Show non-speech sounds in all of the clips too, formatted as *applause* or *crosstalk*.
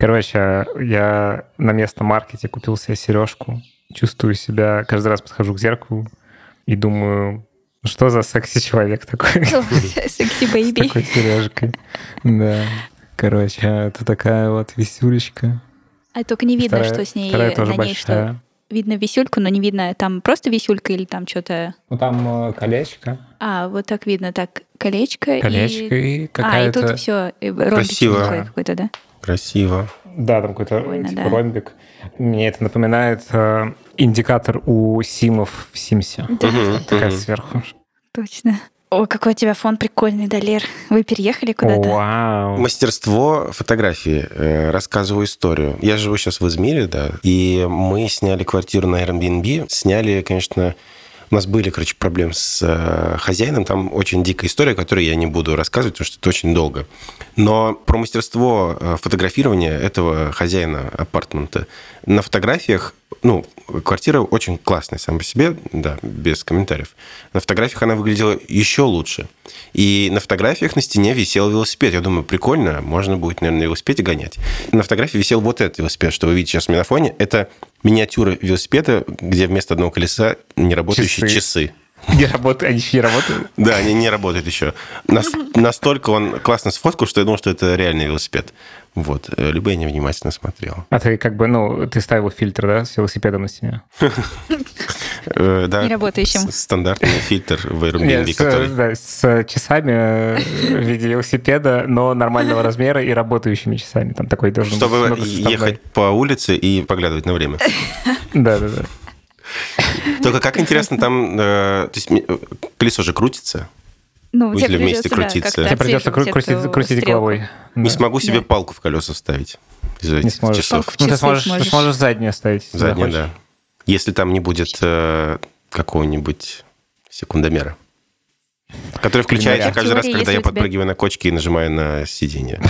Короче, я на местном маркете купил себе сережку. Чувствую себя, каждый раз подхожу к зеркалу и думаю, что за секси-человек такой? *laughs* Sexy baby. С такой сережкой. Да. Короче, это такая вот висюлечка. А только не видно, Вторая- что с ней на ней что. Видно висюльку, но не видно, там просто висюлька или там что-то... Ну, там э, колечко. А, вот так видно, так, колечко, Колечко и... и А, и какая-то... тут все, такой какой-то, да? Красиво. Да, там какой-то типа да. ромбик. Мне это напоминает э, индикатор у симов в Симсе. Мгм, Такая мгм. сверху. Точно. О, какой у тебя фон прикольный, Далер. Вы переехали куда-то? Вау. Мастерство фотографии. Э, Рассказываю историю. Я живу сейчас в Измире, да, и мы сняли квартиру на Airbnb. Сняли, конечно, у нас были, короче, проблемы с э, хозяином. Там очень дикая история, которую я не буду рассказывать, потому что это очень долго. Но про мастерство э, фотографирования этого хозяина апартмента. На фотографиях, ну, квартира очень классная сама по себе, да, без комментариев. На фотографиях она выглядела еще лучше. И на фотографиях на стене висел велосипед. Я думаю, прикольно, можно будет, наверное, на велосипеде гонять. На фотографии висел вот этот велосипед, что вы видите сейчас у меня на фоне. Это миниатюра велосипеда, где вместо одного колеса неработающие Часы. часы. Не работают, они еще не работают. Да, они не работают еще. Нас- настолько он классно сфоткал, что я думал, что это реальный велосипед. Вот. Э, Либо я невнимательно смотрел. А ты как бы, ну, ты ставил фильтр, да, с велосипедом на стене? Э, Да, Неработающим. Стандартный фильтр в Airbnb, который... с часами э, в виде велосипеда, но нормального размера и работающими часами. Там такой должен быть Чтобы ехать по улице и поглядывать на время. Да, да, да. Только как интересно, там то есть, колесо же крутится. Ну, Если тебе вместе придется, да, крутиться. как-то Тебе придется кру- крутить, крутить головой. Не Да. смогу себе Да. палку в колеса вставить из этих сможешь. часов. Палку в Ну, ты часы сможешь, ты сможешь. сможешь заднее ставить. если Заднее, да. Если там не будет э, какого-нибудь секундомера. Который включается В каждый раз, теории, когда если я тебя- подпрыгиваю на кочке и нажимаю на сиденье.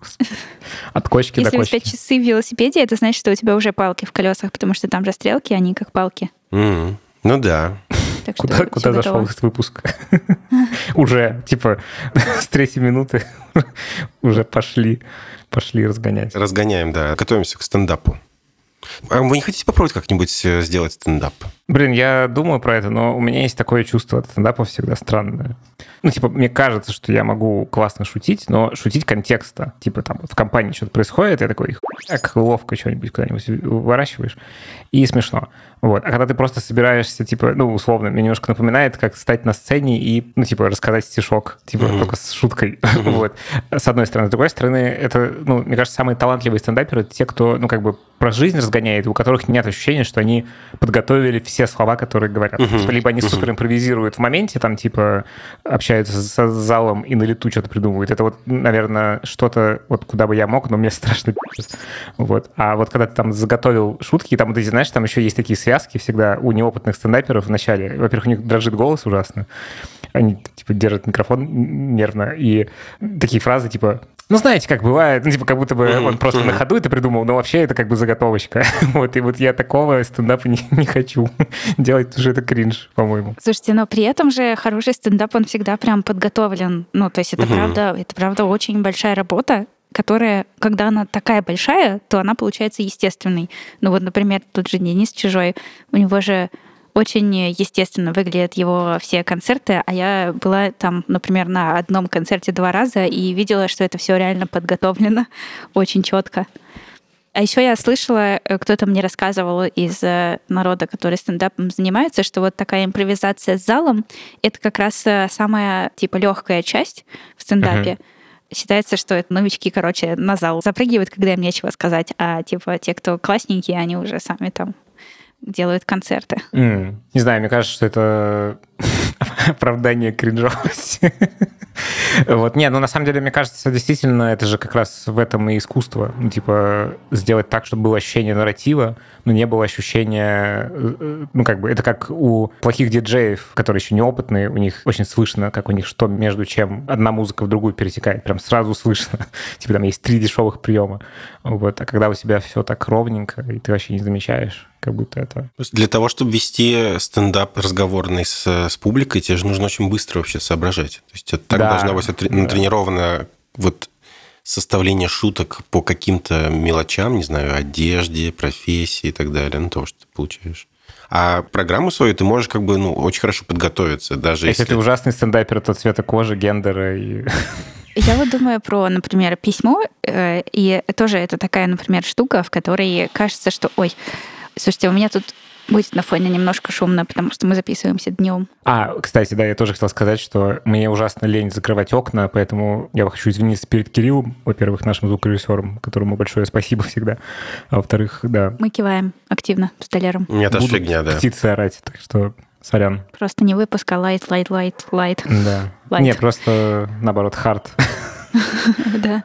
*laughs* От кочки Если до у тебя кочки. часы в велосипеде, это значит, что у тебя уже палки в колесах, потому что там же стрелки, они как палки. М, Ну да. Так что Куда, куда зашел этот выпуск? *laughs* Уже, типа, *laughs* с третьей минуты *laughs* уже пошли, пошли разгонять. Разгоняем, да. Готовимся к стендапу. А вы не хотите попробовать как-нибудь э, сделать стендап? Блин, я думаю про это, но у меня есть такое чувство от стендапа всегда странное. Ну, типа, мне кажется, что я могу классно шутить, но шутить контекста. Типа, там, в компании что-то происходит, я такой, как ловко что-нибудь куда-нибудь выращиваешь, и смешно. Вот. А когда ты просто собираешься, типа, ну, условно, мне немножко напоминает, как стать на сцене и, ну, типа, рассказать стишок, типа, Мгм. только с шуткой. *laughs* Вот. С одной стороны. С другой стороны, это, ну, мне кажется, самые талантливые стендаперы — это те, кто, ну, как бы про жизнь разгоняет, у которых нет ощущения, что они подготовили все слова, которые говорят. Мгм. Типа, либо они Мгм. супер импровизируют в моменте, там, типа, общаются с залом и на лету что-то придумывают. Это вот, наверное, что-то, вот куда бы я мог, но мне *laughs* страшно. Вот. А вот когда ты там заготовил шутки, там, эти, знаешь, там еще есть такие связки всегда у неопытных стендаперов в начале. Во-первых, у них дрожит голос ужасно. Они, типа, держат микрофон нервно. И такие фразы, типа, ну, знаете, как бывает, ну, типа, как будто бы Мгм, он просто на мгм. ходу это придумал, но вообще это как бы заготовочка. *laughs* Вот, и вот я такого стендапа не, не хочу *laughs* делать, что это кринж, по-моему. Слушайте, но при этом же хороший стендап, он всегда прям подготовлен. Ну, то есть это Мгм. правда, это правда очень большая работа, которая, когда она такая большая, то она получается естественной. Ну вот, например, тот же Денис Чужой, у него же очень естественно выглядят его все концерты, а я была там, например, на одном концерте два раза и видела, что это все реально подготовлено *laughs* очень четко. А еще я слышала, э, кто-то мне рассказывал из э, народа, который стендапом занимается, что вот такая импровизация с залом это как раз э, самая типа легкая часть в стендапе. Считается, что это новички, короче, на зал запрыгивают, когда им нечего сказать, а типа те, кто классненькие, они уже сами там делают концерты. М, Не знаю, мне кажется, что это *laughs* оправдание кринжовости. Вот, не, ну на самом деле, мне кажется, действительно, это же как раз в этом и искусство. Ну, типа, сделать так, чтобы было ощущение нарратива, но не было ощущения, э, э, ну как бы, это как у плохих диджеев, которые еще неопытные, у них очень слышно, как у них что между чем одна музыка в другую перетекает, прям сразу слышно. *laughs* Типа там есть три дешевых приема. Вот, а когда у тебя все так ровненько, и ты вообще не замечаешь, как будто это... Для того, чтобы вести стендап разговорный с, с публикой, тебе же нужно очень быстро вообще соображать. То есть это так Да, должна быть натренирована вот составление шуток по каким-то мелочам, не знаю, одежде, профессии и так далее, ну, то, что ты получаешь. А программу свою ты можешь как бы, ну, очень хорошо подготовиться, даже Если если... ты ужасный стендапер, то цвета кожи, гендера и... *laughs* Я вот думаю про, например, письмо, э, и тоже это такая, например, штука, в которой кажется, что, ой, слушайте, у меня тут будет на фоне немножко шумно, потому что мы записываемся днем. А, кстати, да, я тоже хотел сказать, что мне ужасно лень закрывать окна, поэтому я хочу извиниться перед Кириллом, во-первых, нашим звукорежиссером, которому большое спасибо всегда. А во-вторых, да, Мы киваем активно с Толером. У меня тоже будут фигня, да. птицы орать, так что сорян. Просто не выпуск, а light, light, light, light. Да. Light. Нет, просто наоборот, hard. *laughs* Да.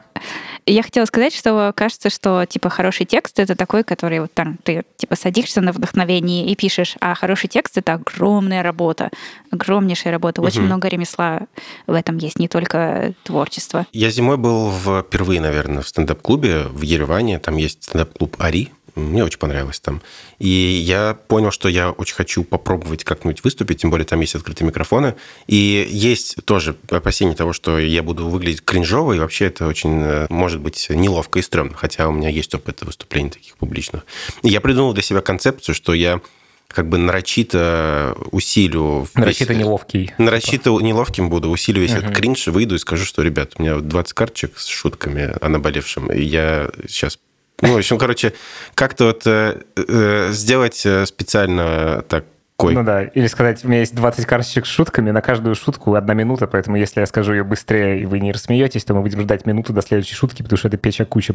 Я хотела сказать, что кажется, что типа хороший текст это такой, который вот там ты типа садишься на вдохновении и пишешь, а хороший текст это огромная работа, огромнейшая работа, очень Мгм. много ремесла в этом есть, не только творчество. Я зимой был впервые, наверное, в стендап-клубе в Ереване. Там есть стендап-клуб «Ари». Мне очень понравилось там. И я понял, что я очень хочу попробовать как-нибудь выступить, тем более там есть открытые микрофоны. И есть тоже опасение того, что я буду выглядеть кринжово, и вообще это очень, э, может быть, неловко и стрёмно, хотя у меня есть опыт выступлений таких публичных. И я придумал для себя концепцию, что я как бы нарочито усилю... весь- Нарочито неловкий. Нарочито неловким буду, усилю весь этот кринж, выйду и скажу, что, ребят, у меня вот 20 карточек с шутками о наболевшем, и я сейчас... Ну, в общем, короче, как-то вот э, э, сделать э, специально такой... Ну да, или сказать, у меня есть 20 карточек с шутками, на каждую шутку одна минута, поэтому если я скажу ее быстрее, и вы не рассмеетесь, то мы будем ждать минуту до следующей шутки, потому что это печа куча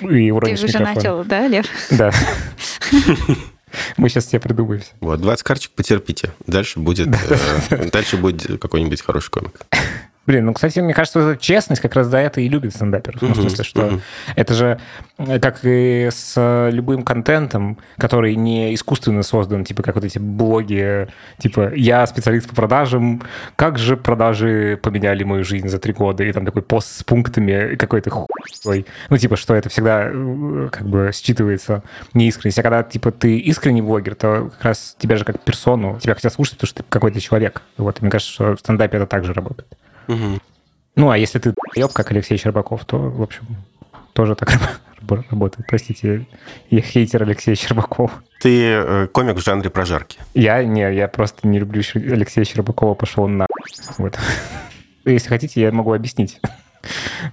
и Ты уронишь уже микрофон. начал, да, Лев? Да. *laughs* Мы сейчас тебе придумаем все. Вот, 20 карточек потерпите. Дальше будет, э, дальше будет какой-нибудь хороший комик. Блин, ну, кстати, мне кажется, эта честность как раз за это и любит стендапер. Ну, в смысле, что мгм. это же э, как и с э, любым контентом, который не искусственно создан, типа как вот эти блоги, типа «Я специалист по продажам, как же продажи поменяли мою жизнь за три года?» И там такой пост с пунктами какой-то хуй. Ну, типа, что это всегда э, как бы считывается неискренность. А когда, типа, ты искренний блогер, то как раз тебя же как персону, тебя хотят слушать, потому что ты какой-то человек. Вот, и мне кажется, что в стендапе это также работает. Мгм. Ну, а если ты еб, как Алексей Щербаков, то, в общем, тоже так *laughs* раб- работает. Простите, я хейтер Алексея Щербакова. Ты э, комик в жанре прожарки. Я не, я просто не люблю Алексея Щербакова, пошел на... *laughs* Вот. Если хотите, я могу объяснить.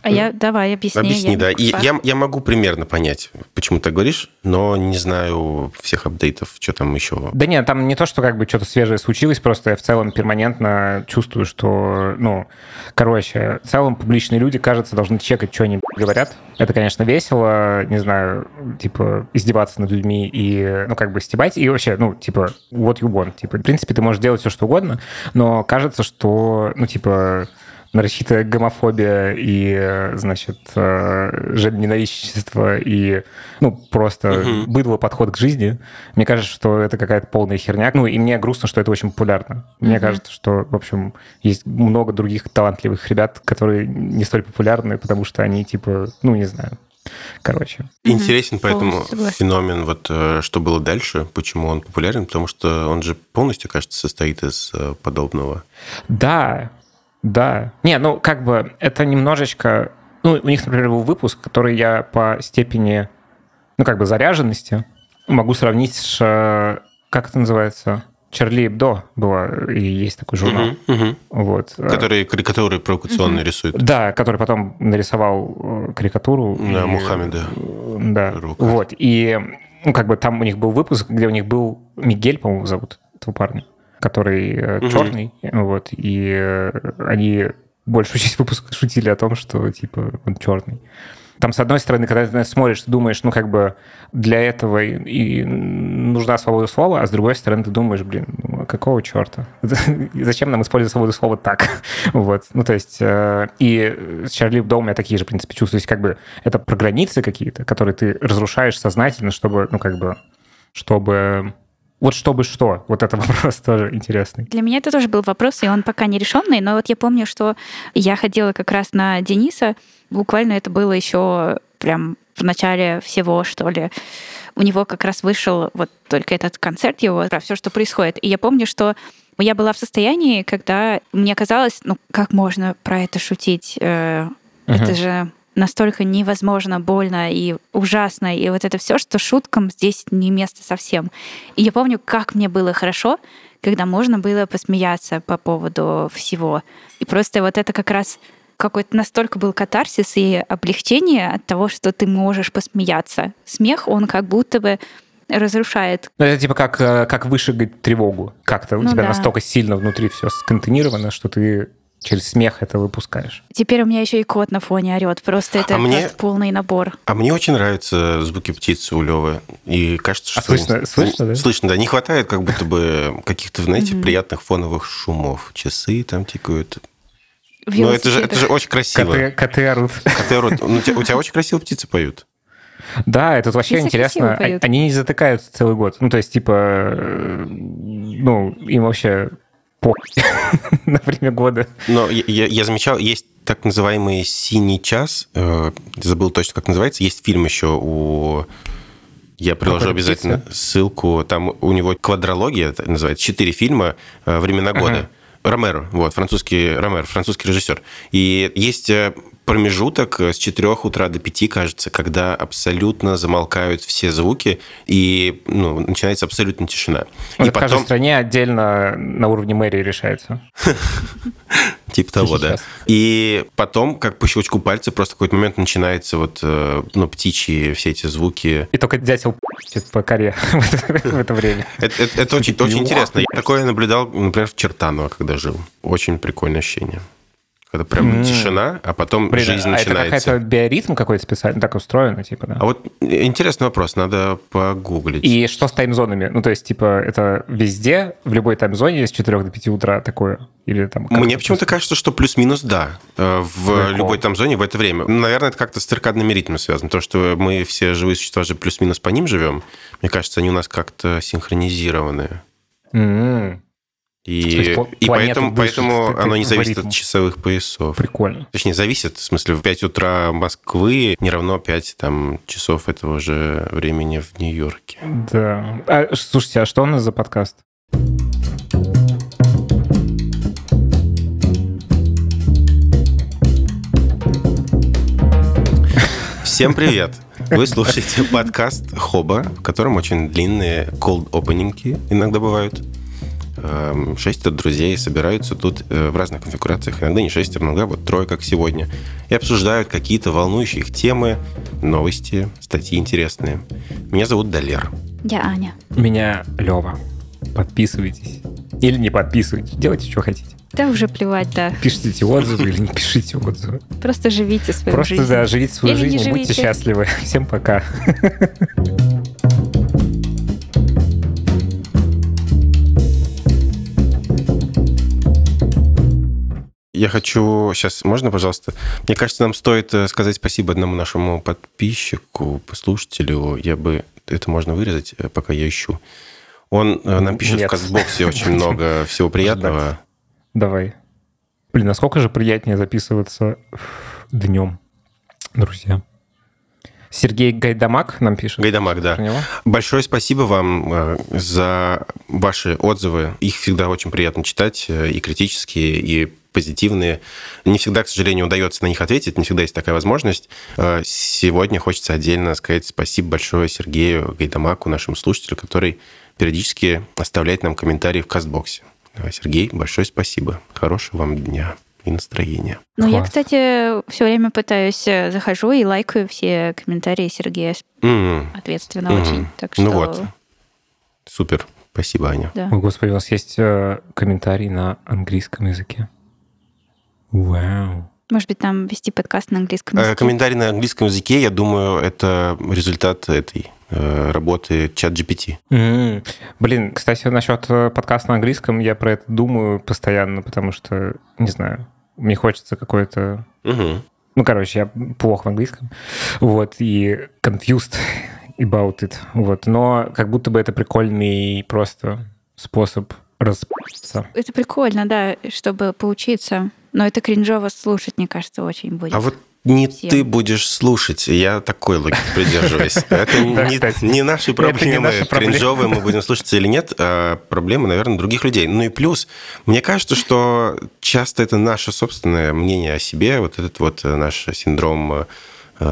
А я, давай, объясни. Объясни, я да. И я, я могу примерно понять, почему ты говоришь, но не знаю всех апдейтов, что там еще. Да нет, там не то, что как бы что-то свежее случилось, просто я в целом перманентно чувствую, что, ну, короче, в целом публичные люди, кажется, должны чекать, что они говорят. Это, конечно, весело, не знаю, типа, издеваться над людьми и, ну, как бы стебать, и вообще, ну, типа, what you want. Типа, в принципе, ты можешь делать все, что угодно, но кажется, что, ну, типа, нарочитая гомофобия и, значит, э, ненавистничество и, ну, просто Мгм. быдло подход к жизни. Мне кажется, что это какая-то полная херня. Ну, и мне грустно, что это очень популярно. Мне Мгм. кажется, что, в общем, есть много других талантливых ребят, которые не столь популярны, потому что они, типа, ну, не знаю. Короче. Интересен поэтому Полностью согласна. феномен, вот э, что было дальше, почему он популярен, потому что он же полностью, кажется, состоит из э, подобного. Да, да. Не, ну, как бы это немножечко... Ну, у них, например, был выпуск, который я по степени, ну, как бы заряженности могу сравнить с... э, Как это называется? Чарли Эбдо была, и есть такой журнал. Мгм, мгм. Вот. э, Которые карикатуры провокационные рисуют. Да, который потом нарисовал э, карикатуру. Да, и, Мухаммеда. Да. Рука. Вот. И ну, как бы там у них был выпуск, где у них был Мигель, по-моему, зовут этого парня, который Мгм. черный. Вот. И э, они большую *laughs* часть выпуска шутили о том, что типа он черный. Там, с одной стороны, когда ты на это смотришь, ты думаешь, ну, как бы для этого и, и нужна свобода слова, а с другой стороны, ты думаешь, блин, ну, а какого черта? *laughs* Зачем нам использовать свободу слова так? *laughs* вот. Ну, то есть, э, и с Чарли Бдо у меня такие же, в принципе, чувства. То есть, как бы, это про границы какие-то, которые ты разрушаешь сознательно, чтобы, ну, как бы, чтобы... Вот чтобы что? Вот это *laughs* вопрос тоже интересный. Для меня это тоже был вопрос, и он пока не решенный, но вот я помню, что я ходила как раз на Дениса, буквально это было еще прям в начале всего, что ли. У него как раз вышел вот только этот концерт его, про все, что происходит. И я помню, что я была в состоянии, когда мне казалось, ну как можно про это шутить? Э, Это Мгм. же настолько невозможно больно и ужасно, и вот это все, что шуткам здесь не место совсем. И я помню, как мне было хорошо, когда можно было посмеяться по поводу всего. И просто вот это как раз какой-то настолько был катарсис и облегчение от того, что ты можешь посмеяться. Смех, он как будто бы разрушает. Ну, это типа как, э, как вышагать тревогу. Как-то у Ну тебя да. настолько сильно внутри все сконтейнировано, что ты через смех это выпускаешь. Теперь у меня еще и кот на фоне орет. Просто это А мне- полный набор. А мне очень нравятся звуки птицы у Левы. И кажется, А что... слышно- слышно, да? Слышно, да. Не хватает как будто бы каких-то, знаете, приятных фоновых шумов. Часы там тикают. Ну, это же, это же очень красиво. Коты, коты орут. Коты орут. Ну, у, тебя, у тебя очень красиво птицы поют. Да, это вообще Птицы интересно. поют. Они не затыкаются целый год. Ну, то есть, типа, э, ну, им вообще *laughs* на время года. Но я, я- я замечал, есть так называемый «Синий час». Э, Забыл точно, как называется. Есть фильм еще у... Я приложу обязательно ссылку. Там у него квадрология называется. Четыре фильма э, «Времена Ага. года». Ромеро, вот, французский Ромеро, французский режиссер. И есть э, промежуток с 4 утра до 5, кажется, когда абсолютно замолкают все звуки, и ну, начинается абсолютно тишина. и Это в каждой потом, стране отдельно на уровне мэрии решается. *laughs* Типа того, да. И потом, как по щелчку пальца, просто в какой-то момент начинается вот, э, ну, птичьи все эти звуки. И только дятел по коре *laughs* в это- в время. Это, очень, Такие, очень «Уах, интересно. Я блядь». такое наблюдал, например, в Чертаново, когда жил. Очень прикольное ощущение. Когда прям М. тишина, а потом Блин, жизнь а это начинается. какой-то биоритм какой-то специально так устроено, типа, да? А вот интересный вопрос, надо погуглить. И что с таймзонами? Ну, то есть, типа, это везде, в любой таймзоне с 4 до 5 утра такое? Или там... Мне это почему-то кажется, что плюс-минус да. Э, В Прикол. любой там зоне в это время. Наверное, это как-то с циркадными ритмами связано. То, что мы все живые существа же плюс-минус по ним живем, мне кажется, они у нас как-то синхронизированы. То И, есть и поэтому, дышит поэтому оно не зависит ритм. от часовых поясов. Прикольно. Точнее, зависит, в смысле, в 5 утра Москвы не равно 5 там, часов этого же времени в Нью-Йорке. Да. А, слушайте, а что у нас за подкаст? Всем привет! Вы слушаете подкаст Хоба, в котором очень длинные cold опенинги иногда бывают. Эм, Шестеро друзей собираются тут э, в разных конфигурациях, иногда не шестеро, иногда вот трое, как сегодня, и обсуждают какие-то волнующие их темы, новости, статьи интересные. Меня зовут Далер. Я Аня. Меня Лева. Подписывайтесь. Или не подписывайтесь. Делайте, что хотите. Да уже плевать, да. Пишите отзывы или не пишите отзывы. Просто живите свою Просто, жизнь. да, живите свою Или жизнь, и будьте счастливы. *laughs* Всем пока. *laughs* Я хочу сейчас, можно, пожалуйста? Мне кажется, нам стоит э, сказать спасибо одному нашему подписчику, послушателю. Я бы это можно вырезать, э, пока я ищу. Он э, нам пишет Нет. в Кастбоксе *laughs* очень много всего приятного. Давай. Блин, насколько же приятнее записываться днем, друзья. Сергей Гайдамак нам пишет. Гайдамак, да. Большое спасибо вам за ваши отзывы. Их всегда очень приятно читать, и критические, и позитивные. Не всегда, к сожалению, удается на них ответить, не всегда есть такая возможность. Э, Сегодня хочется отдельно сказать спасибо большое Сергею Гайдамаку, нашему слушателю, который периодически оставляет нам комментарии в кастбоксе. Э, Сергей, большое спасибо. Хорошего вам дня и настроения. Ну, я, Класс. кстати, все время пытаюсь, э, захожу и лайкаю все комментарии Сергея М, ответственно Мгм. очень. Так что, Ну вот. Супер. Спасибо, Аня. да. О, господи, у нас есть э, комментарий на английском языке. Вау. Может быть, там вести подкаст на английском Э, языке. Комментарий на английском языке, я думаю, это результат этой э, работы чат GPT. М. Блин, кстати, насчет э, подкаста на английском, я про это думаю постоянно, потому что, не знаю, мне хочется какой-то... Мгм. Ну, короче, я плохо в английском. Вот, и confused about it. Вот, но как будто бы это прикольный просто способ распаться. Это прикольно, да, чтобы поучиться. Но это кринжово слушать, мне кажется, очень будет. А вот Не всем. ты будешь слушать, я такой логики придерживаюсь. *laughs* Это не, наши проблемы, кринжовые мы будем слушаться или нет, а проблемы, наверное, других людей. Ну и плюс, мне кажется, что часто это наше собственное мнение о себе, вот этот вот э, наш синдром э,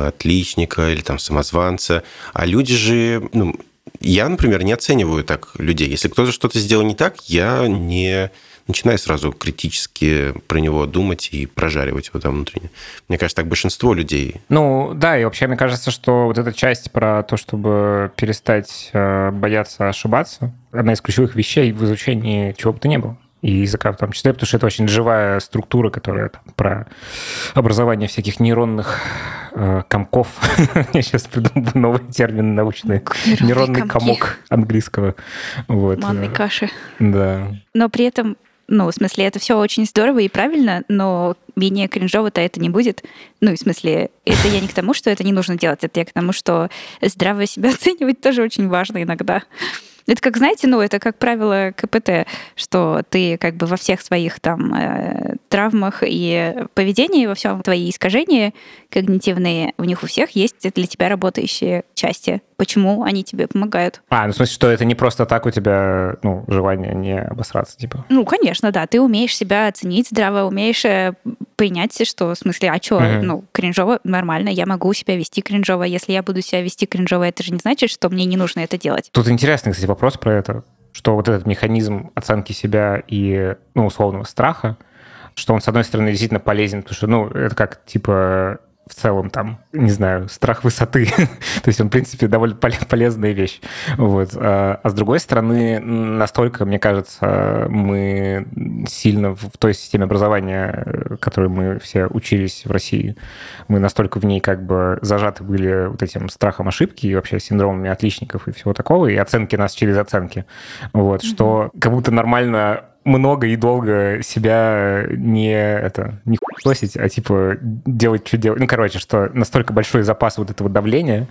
отличника или там самозванца. А люди же, ну, я, например, не оцениваю так людей. Если кто-то что-то сделал не так, я не начинаю сразу критически про него думать и прожаривать его там внутренне. Мне кажется, так большинство людей. Ну, да, и вообще, мне кажется, что вот эта часть про то, чтобы перестать э, бояться ошибаться, одна из ключевых вещей в изучении чего бы то ни было. И языка в том числе, потому что это очень живая структура, которая там, про образование всяких нейронных э, комков. *laughs* Я сейчас придумаю новый термин научный. Нейронный комок английского. Вот. Манной э, каши. Да. Но при этом, ну, в смысле, это все очень здорово и правильно, но менее кринжово-то это не будет. Ну, в смысле, это я не к тому, что это не нужно делать, это я к тому, что здраво себя *laughs* оценивать тоже очень важно иногда. Это как, знаете, ну, это как правило КПТ, что ты как бы во всех своих там э, травмах и поведении, во всем твои искажения когнитивные, у них у всех есть для тебя работающие части. Почему они тебе помогают? А, ну в смысле, что это не просто так у тебя, ну, желание не обосраться, типа. Ну, конечно, да. Ты умеешь себя оценить здраво, умеешь э, принять, что в смысле, а что, Мгм. ну, кринжово, нормально, я могу себя вести кринжово. Если я буду себя вести кринжово, это же не значит, что мне не нужно это делать. Тут интересный, кстати, вопрос про это, что вот этот механизм оценки себя и, ну, условного страха, что он, с одной стороны, действительно полезен, потому что, ну, это как, типа, в целом там, не знаю, страх высоты. *laughs* То есть он, в принципе, довольно поле- полезная вещь. Вот. А а с другой стороны, настолько, мне кажется, мы сильно в той системе образования, которой мы все учились в России, мы настолько в ней как бы зажаты были вот этим страхом ошибки и вообще синдромами отличников и всего такого, и оценки нас через оценки. Вот, что как будто нормально много и долго себя не это не хуесосить, а типа делать, что делать. Ну, короче, что настолько большой запас вот этого давления,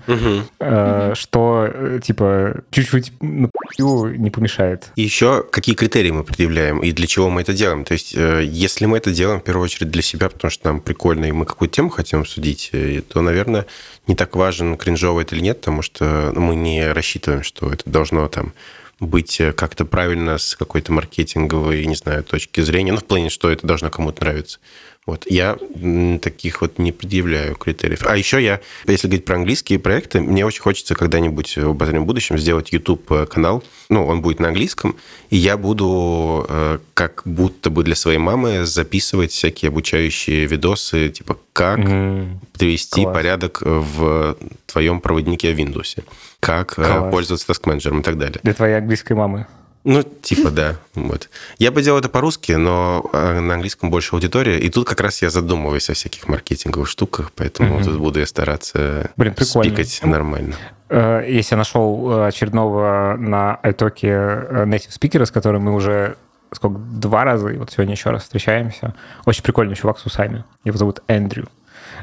э, что э, типа чуть-чуть на хуй не помешает. И еще какие критерии мы предъявляем и для чего мы это делаем. То есть, э, если мы это делаем в первую очередь для себя, потому что нам прикольно, и мы какую-то тему хотим обсудить, э, то, наверное, не так важен, кринжово это или нет, потому что мы не рассчитываем, что это должно там быть э, как-то правильно с какой-то маркетинговой, не знаю, точки зрения, ну, в плане, что это должно кому-то нравиться. Вот. Я таких вот не предъявляю критериев. А еще я, если говорить про английские проекты, мне очень хочется когда-нибудь в обозримом будущем сделать YouTube-канал. Ну, он будет на английском, и я буду э, как будто бы для своей мамы записывать всякие обучающие видосы, типа как Мгм. привести Класс. порядок в твоем проводнике в Windows, как э, Класс. пользоваться таскменеджером и так далее. Для твоей английской мамы. Ну, типа, да. Вот. Я бы делал это по-русски, но э, на английском больше аудитория. И тут как раз я задумываюсь о всяких маркетинговых штуках, поэтому тут буду я стараться Блин, прикольно. спикать нормально. Э, Если я нашел очередного на э, native спикера, с которым мы уже сколько, два раза, и вот сегодня еще раз встречаемся. Очень прикольный чувак с усами. Его зовут Эндрю.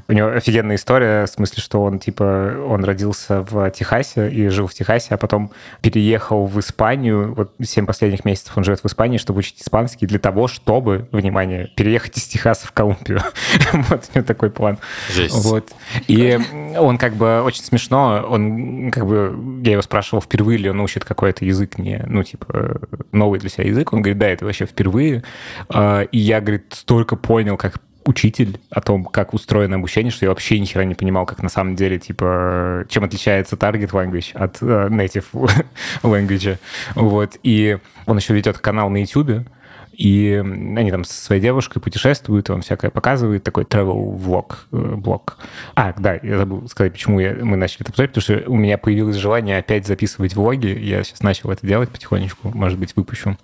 У него офигенная история, в смысле, что он, типа, он родился в Техасе и жил в Техасе, а потом переехал в Испанию. Вот 7 последних месяцев он живет в Испании, чтобы учить испанский, для того, чтобы, внимание, переехать из Техаса в Колумбию. *laughs* Вот у него такой план. Жесть. Вот. И он как бы очень смешно, он как бы, я его спрашивал, впервые ли он учит какой-то язык, не, ну, типа, новый для себя язык. Он говорит, да, это вообще впервые. А, И я, говорит, столько понял, как учитель о том, как устроено обучение, что я вообще ни хера не понимал, как на самом деле, типа, чем отличается target language от э, native *laughs* language. Вот. И он еще ведет канал на YouTube, и они там со своей девушкой путешествуют, он всякое показывает, такой travel влог, э, блог. А, да, я забыл сказать, почему я, мы начали это обсуждать, потому что у меня появилось желание опять записывать влоги, я сейчас начал это делать потихонечку, может быть, выпущу.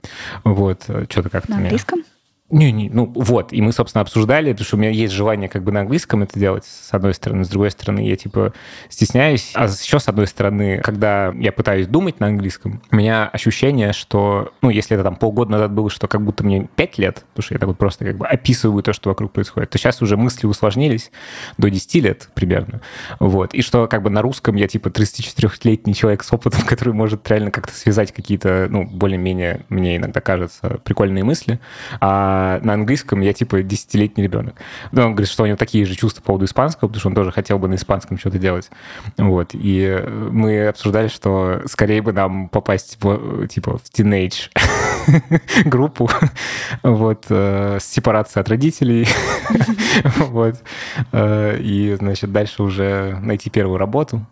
Вот, э, что-то как-то... На меня- английском? Не, не, ну вот, и мы, собственно, обсуждали, потому что у меня есть желание как бы на английском это делать, с одной стороны, с другой стороны, я типа стесняюсь, а еще с одной стороны, когда я пытаюсь думать на английском, у меня ощущение, что, ну, если это там полгода назад было, что как будто мне пять лет, потому что я так вот просто как бы описываю то, что вокруг происходит, то сейчас уже мысли усложнились до 10 лет примерно, вот, и что как бы на русском я типа 34-летний человек с опытом, *laughs* который может реально как-то связать какие-то, ну, более-менее, мне иногда кажется, прикольные мысли, а а на английском я типа десятилетний ребенок. Но он говорит, что у него такие же чувства по поводу испанского, потому что он тоже хотел бы на испанском что-то делать. Вот. И мы обсуждали, что скорее бы нам попасть в, типа, в teenage *laughs* группу, *laughs* вот, э, с сепарацией от родителей, *laughs* вот, э, и, значит, дальше уже найти первую работу,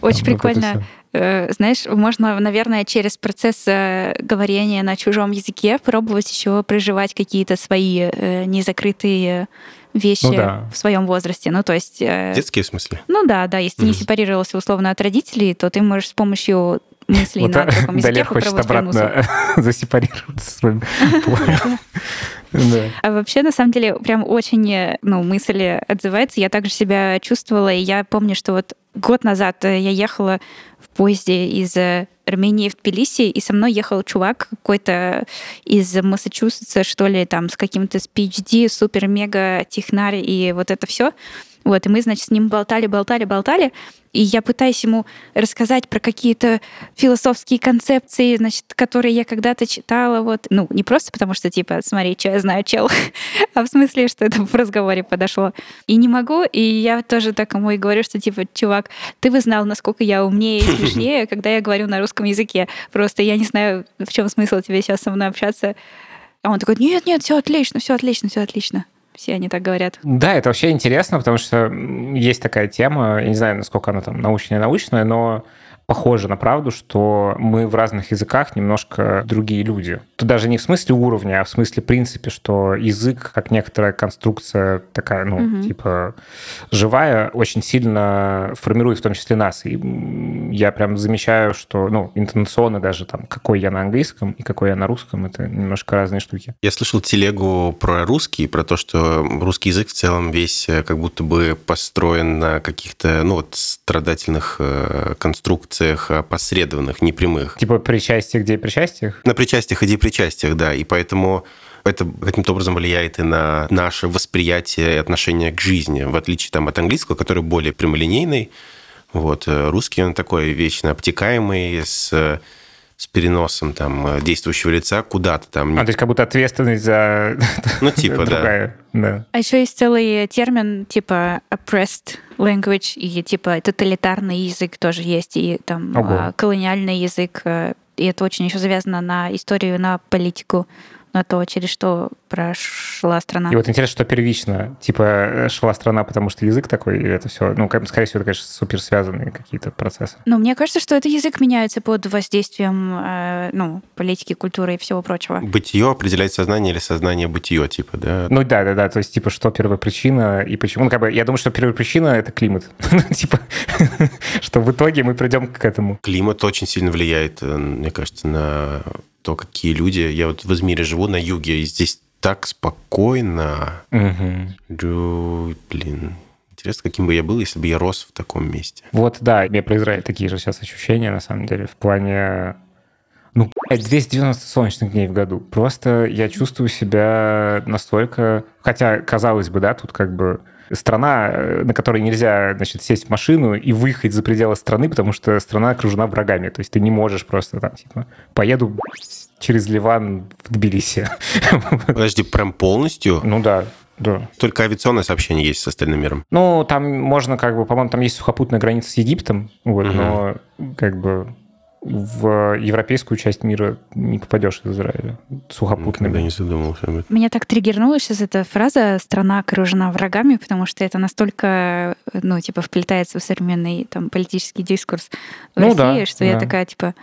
очень прикольно. Э, знаешь, можно, наверное, через процесс э, говорения на чужом языке пробовать еще проживать какие-то свои э, незакрытые вещи ну, да. в своем возрасте. Ну, то есть... Детские в смысле? Ну да, да. Если mm-hmm. не сепарировался условно от родителей, то ты можешь с помощью мыслей вот на другом *laughs* языке Далер хочет обратно *laughs* засепарироваться своим *laughs* А вообще, на самом деле, прям очень ну, мысль отзывается. Я также себя чувствовала, и я помню, что вот год назад я ехала в поезде из Армении в Тбилиси, и со мной ехал чувак какой-то из Массачусетса, что ли, там, с каким-то с PhD, супер-мега технарь и вот это все. Вот, и мы, значит, с ним болтали, болтали, болтали, и я пытаюсь ему рассказать про какие-то философские концепции, значит, которые я когда-то читала, вот, ну, не просто потому, что, типа, смотри, что я знаю, чел, *laughs* а в смысле, что это в разговоре подошло. И не могу, и я тоже так ему и говорю, что, типа, чувак, ты бы знал, насколько я умнее смешнее, когда я говорю на русском языке. Просто я не знаю, в чем смысл тебе сейчас со мной общаться. А он такой, нет, нет, все отлично, все отлично, все отлично все они так говорят. Да, это вообще интересно, потому что есть такая тема, я не знаю, насколько она там научная-научная, но похоже на правду, что мы в разных языках немножко другие люди. Тут даже не в смысле уровня, а в смысле принципе, что язык, как некоторая конструкция такая, ну, угу. типа живая, очень сильно формирует в том числе нас. И я прям замечаю, что, ну, интонационно даже там, какой я на английском и какой я на русском, это немножко разные штуки. Я слышал телегу про русский, про то, что русский язык в целом весь э, как будто бы построен на каких-то, ну, вот страдательных э, конструкциях функциях опосредованных, непрямых. Типа причастие, где причастиях? На причастиях и депричастиях, да. И поэтому это каким-то образом влияет и на наше восприятие и отношение к жизни, в отличие там, от английского, который более прямолинейный. Вот. Э, русский, он такой вечно обтекаемый, с с переносом там действующего лица куда-то там. А, то есть как будто ответственность за... Ну, типа, да. да. А еще есть целый термин типа oppressed language, и типа тоталитарный язык тоже есть, и там Ого. А, колониальный язык, э, и это очень еще завязано на историю, на политику на то, через что прошла страна. И вот интересно, что первично, типа, шла страна, потому что язык такой, и это все, ну, скорее всего, это, конечно, супер связанные какие-то процессы. Ну, мне кажется, что это язык меняется под воздействием, э, ну, политики, культуры и всего прочего. Бытие определяет сознание или сознание бытие, типа, да? Ну, да, да, да, то есть, типа, что первопричина и почему. Ну, как бы, я думаю, что первопричина — это климат. *laughs* типа, *laughs* что в итоге мы придем к этому. Климат очень сильно влияет, э, мне кажется, на то, какие люди... Я вот в Измире живу на юге, и здесь так спокойно. Угу. Блин, Интересно, каким бы я был, если бы я рос в таком месте. Вот, да, мне про Израиль такие же сейчас ощущения, на самом деле, в плане... Ну, 290 солнечных дней в году. Просто я чувствую себя настолько... Хотя, казалось бы, да, тут как бы страна, э, на которой нельзя, значит, сесть в машину и выехать за пределы страны, потому что страна окружена врагами. То есть ты не можешь просто там, типа, поеду через Ливан в Тбилиси. *laughs* Подожди, прям полностью? Ну да. Да. Только авиационное сообщение есть с остальным миром. Ну, там можно, как бы, по-моему, там есть сухопутная граница с Египтом, вот, угу. но как бы в европейскую часть мира не попадешь из Израиля сухопутно. Никогда не задумывался об этом. Меня так триггернула сейчас эта фраза «страна окружена врагами», потому что это настолько, ну, типа, вплетается в современный там политический дискурс в ну, России, да, что да. я такая, типа,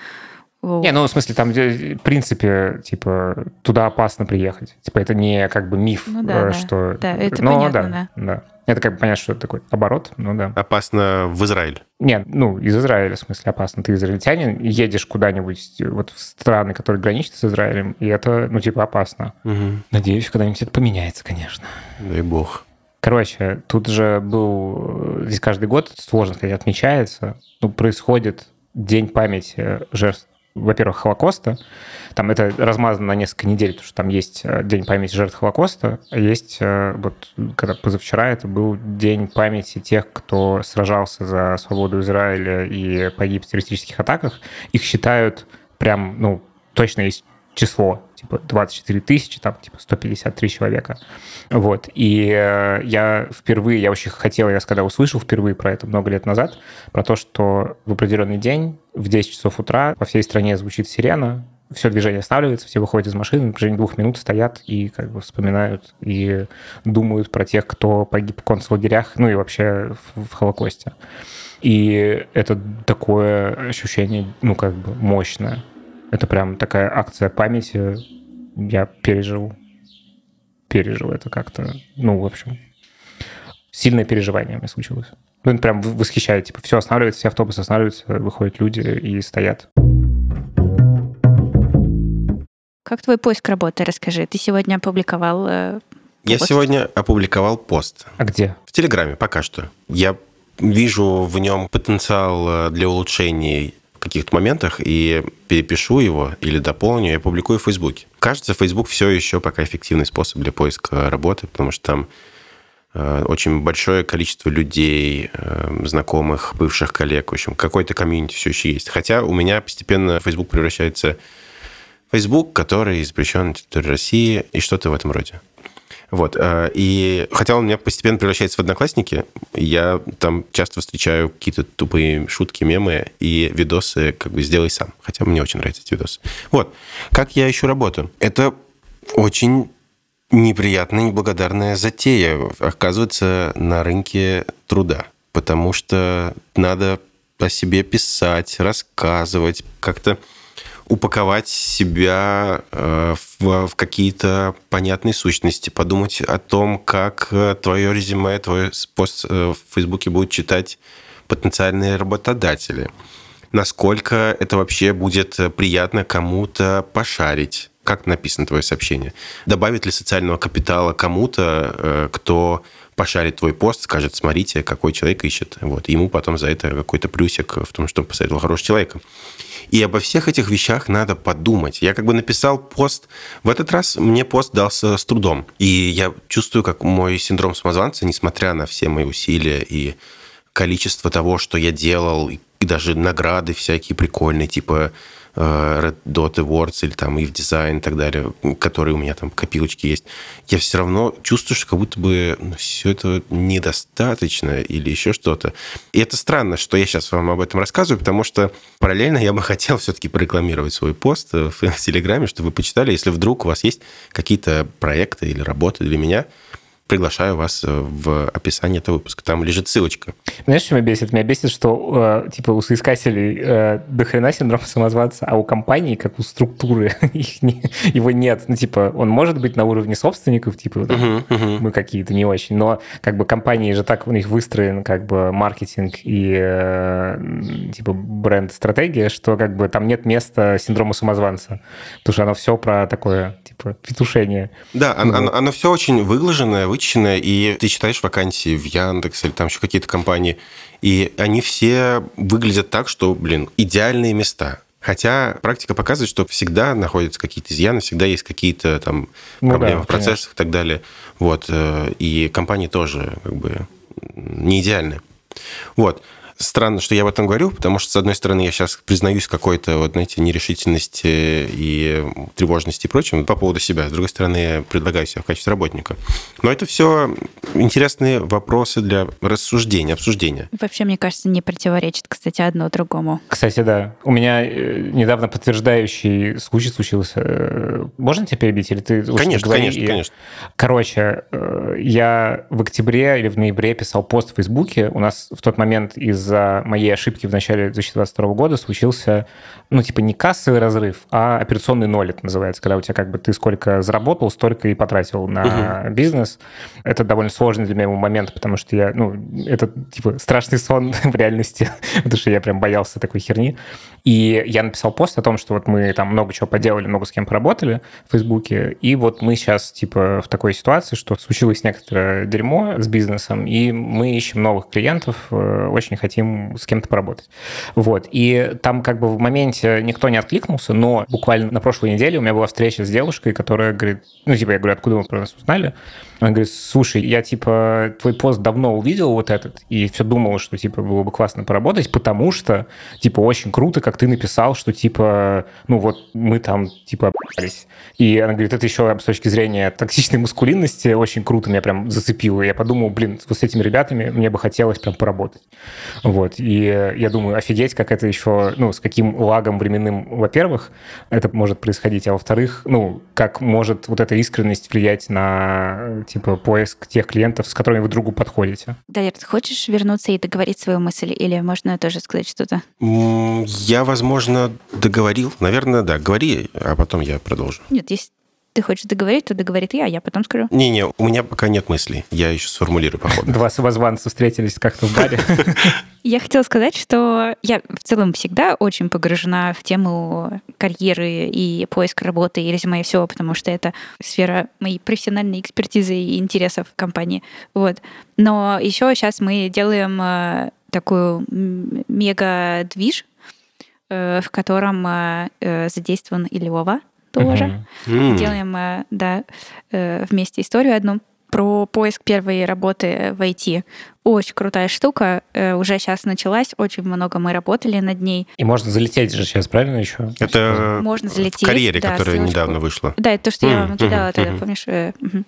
Воу. Не, ну, в смысле, там, в принципе, типа, туда опасно приехать. Типа, это не как бы миф, ну, да, что... Да, это но, понятно, да. да. да. Это как бы понятно, что это такой оборот, ну да. Опасно в Израиль? Нет, ну, из Израиля, в смысле, опасно. Ты израильтянин, едешь куда-нибудь вот в страны, которые граничат с Израилем, и это, ну, типа, опасно. Угу. Надеюсь, когда-нибудь это поменяется, конечно. Дай бог. Короче, тут же был... Здесь каждый год, сложно сказать, отмечается, ну, происходит День памяти жертв во-первых, Холокоста. Там это размазано на несколько недель, потому что там есть э, День памяти жертв Холокоста, а есть э, вот когда позавчера это был День памяти тех, кто сражался за свободу Израиля и погиб в террористических атаках. Их считают прям, ну, точно есть число, типа 24 тысячи, там типа 153 человека. Вот. И э, я впервые, я очень хотел, я когда услышал впервые про это много лет назад, про то, что в определенный день в 10 часов утра по всей стране звучит сирена, все движение останавливается, все выходят из машины, на протяжении двух минут стоят и как бы вспоминают и думают про тех, кто погиб в концлагерях, ну и вообще в, в Холокосте. И это такое ощущение, ну, как бы мощное. Это прям такая акция памяти. Я пережил, пережил это как-то. Ну, в общем, сильное переживание у меня случилось. Ну, это прям восхищает. Типа, все останавливается, все автобусы останавливаются, выходят люди и стоят. Как твой поиск работы, расскажи. Ты сегодня опубликовал э, Я сегодня опубликовал пост. А где? В Телеграме пока что. Я вижу в нем потенциал э, для улучшений каких-то моментах и перепишу его или дополню и опубликую в Фейсбуке. Кажется, Facebook все еще пока эффективный способ для поиска работы, потому что там э, очень большое количество людей, э, знакомых, бывших коллег, в общем, какой-то комьюнити все еще есть. Хотя у меня постепенно Facebook превращается в Facebook, который запрещен на территории России и что-то в этом роде. Вот. э, И хотя он у меня постепенно превращается в одноклассники, я там часто встречаю какие-то тупые шутки, мемы и видосы как бы «сделай сам». Хотя мне очень нравятся эти видосы. Вот. Как я ищу работу? Это очень неприятная, неблагодарная затея, оказывается, на рынке труда. Потому что надо о себе писать, рассказывать, как-то упаковать себя э, в, в какие-то понятные сущности, подумать о том, как э, твое резюме, твой пост э, в Фейсбуке будут читать потенциальные работодатели. Насколько это вообще будет приятно кому-то пошарить, как написано твое сообщение. Добавит ли социального капитала кому-то, кто пошарит твой пост, скажет, смотрите, какой человек ищет. Вот. ему потом за это какой-то плюсик в том, что он посоветовал хорошего человека. И обо всех этих вещах надо подумать. Я как бы написал пост. В этот раз мне пост дался с трудом. И я чувствую, как мой синдром самозванца, несмотря на все мои усилия и количество того, что я делал, и даже награды всякие прикольные, типа Red Dot Awards или там If Design и так далее, которые у меня там копилочки есть, я все равно чувствую, что как будто бы ну, все это недостаточно или еще что-то. И это странно, что я сейчас вам об этом рассказываю, потому что параллельно я бы хотел все-таки прорекламировать свой пост в, в Телеграме, чтобы вы почитали, если вдруг у вас есть какие-то проекты или работы для меня – приглашаю вас э, в описание этого выпуска. Там лежит ссылочка. Знаешь, что меня бесит? Меня бесит, что э, типа у соискателей э, до хрена синдром самозванца, а у компании, как у структуры, *laughs* их не, его нет. Ну, типа, он может быть на уровне собственников, типа, там, uh-huh, uh-huh. мы какие-то не очень, но как бы компании же так у них выстроен как бы маркетинг и э, типа бренд-стратегия, что как бы там нет места синдрому самозванца, потому что оно все про такое, типа, петушение. Да, ну, оно, оно все очень выглаженное, вычищенное, и ты читаешь вакансии в Яндекс или там еще какие-то компании, и они все выглядят так, что, блин, идеальные места. Хотя практика показывает, что всегда находятся какие-то изъяны, всегда есть какие-то там ну, проблемы да, в процессах конечно. и так далее. Вот. Э, и компании тоже как бы не идеальны. Вот странно, что я об этом говорю, потому что, с одной стороны, я сейчас признаюсь какой-то, вот, знаете, нерешительности и тревожности и прочим по поводу себя. С другой стороны, я предлагаю себя в качестве работника. Но это все интересные вопросы для рассуждения, обсуждения. Вообще, мне кажется, не противоречит, кстати, одно другому. Кстати, да. У меня э, недавно подтверждающий случай случился. Можно тебя перебить? Или ты конечно, конечно, конечно. Короче, э, я в октябре или в ноябре писал пост в Фейсбуке. У нас в тот момент из из-за моей ошибки в начале 2022 года случился, ну, типа не кассовый разрыв, а операционный ноль это называется, когда у тебя как бы ты сколько заработал, столько и потратил на угу. бизнес. Это довольно сложный для меня момент, потому что я, ну, это типа страшный сон *laughs* в реальности, *laughs* потому что я прям боялся такой херни. И я написал пост о том, что вот мы там много чего поделали, много с кем поработали в Фейсбуке, и вот мы сейчас типа в такой ситуации, что случилось некоторое дерьмо с бизнесом, и мы ищем новых клиентов, э, очень хотим с кем-то поработать. Вот. И там как бы в моменте никто не откликнулся, но буквально на прошлой неделе у меня была встреча с девушкой, которая говорит, ну, типа, я говорю, откуда вы про нас узнали? Она говорит, слушай, я, типа, твой пост давно увидел вот этот, и все думал, что, типа, было бы классно поработать, потому что, типа, очень круто, как ты написал, что, типа, ну, вот мы там, типа, обались. И она говорит, это еще с точки зрения токсичной маскулинности очень круто меня прям зацепило. Я подумал, блин, вот с этими ребятами мне бы хотелось прям поработать. Вот. И я думаю, офигеть, как это еще, ну, с каким лагом временным, во-первых, это может происходить, а во-вторых, ну, как может вот эта искренность влиять на типа поиск тех клиентов, с которыми вы другу подходите. Далер, ты хочешь вернуться и договорить свою мысль, или можно тоже сказать что-то? Я, возможно, договорил. Наверное, да. Говори, а потом я продолжу. Нет, есть ты хочешь договорить, то договорит я, а я потом скажу. Не-не, у меня пока нет мыслей. Я еще сформулирую, походу. *laughs* Два самозванца встретились как-то в баре. *laughs* Я хотела сказать, что я в целом всегда очень погружена в тему карьеры и поиска работы и резюме и всего, потому что это сфера моей профессиональной экспертизы и интересов компании. Вот. Но еще сейчас мы делаем э, такую мега-движ, в котором э, задействован и Лева, тоже. Mm-hmm. Делаем, э, да, э, вместе историю одну про поиск первой работы в IT. Очень крутая штука. Э, уже сейчас началась. Очень много мы работали над ней. И можно залететь же сейчас, правильно еще? Это можно залететь. В карьере, да, которая ссылочку. недавно вышла. Да, это то, что mm-hmm. я вам кидала mm-hmm. тогда, помнишь? Угу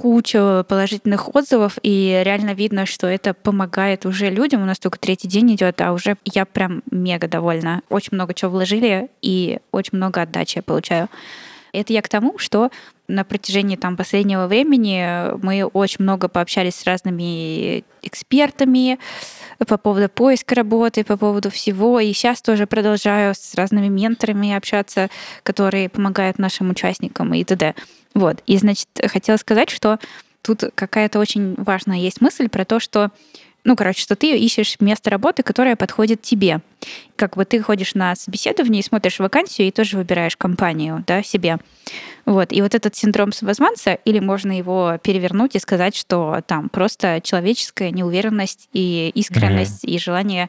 кучу положительных отзывов, и реально видно, что это помогает уже людям. У нас только третий день идет, а уже я прям мега довольна. Очень много чего вложили, и очень много отдачи я получаю. Это я к тому, что на протяжении там, последнего времени мы очень много пообщались с разными экспертами по поводу поиска работы, по поводу всего. И сейчас тоже продолжаю с разными менторами общаться, которые помогают нашим участникам и т.д. Вот. И, значит, хотела сказать, что тут какая-то очень важная есть мысль про то, что ну, короче, что ты ищешь место работы, которое подходит тебе. Как бы ты ходишь на собеседование и смотришь вакансию и тоже выбираешь компанию, да, себе. Вот. И вот этот синдром самозванца, или можно его перевернуть и сказать, что там просто человеческая неуверенность и искренность mm-hmm. и желание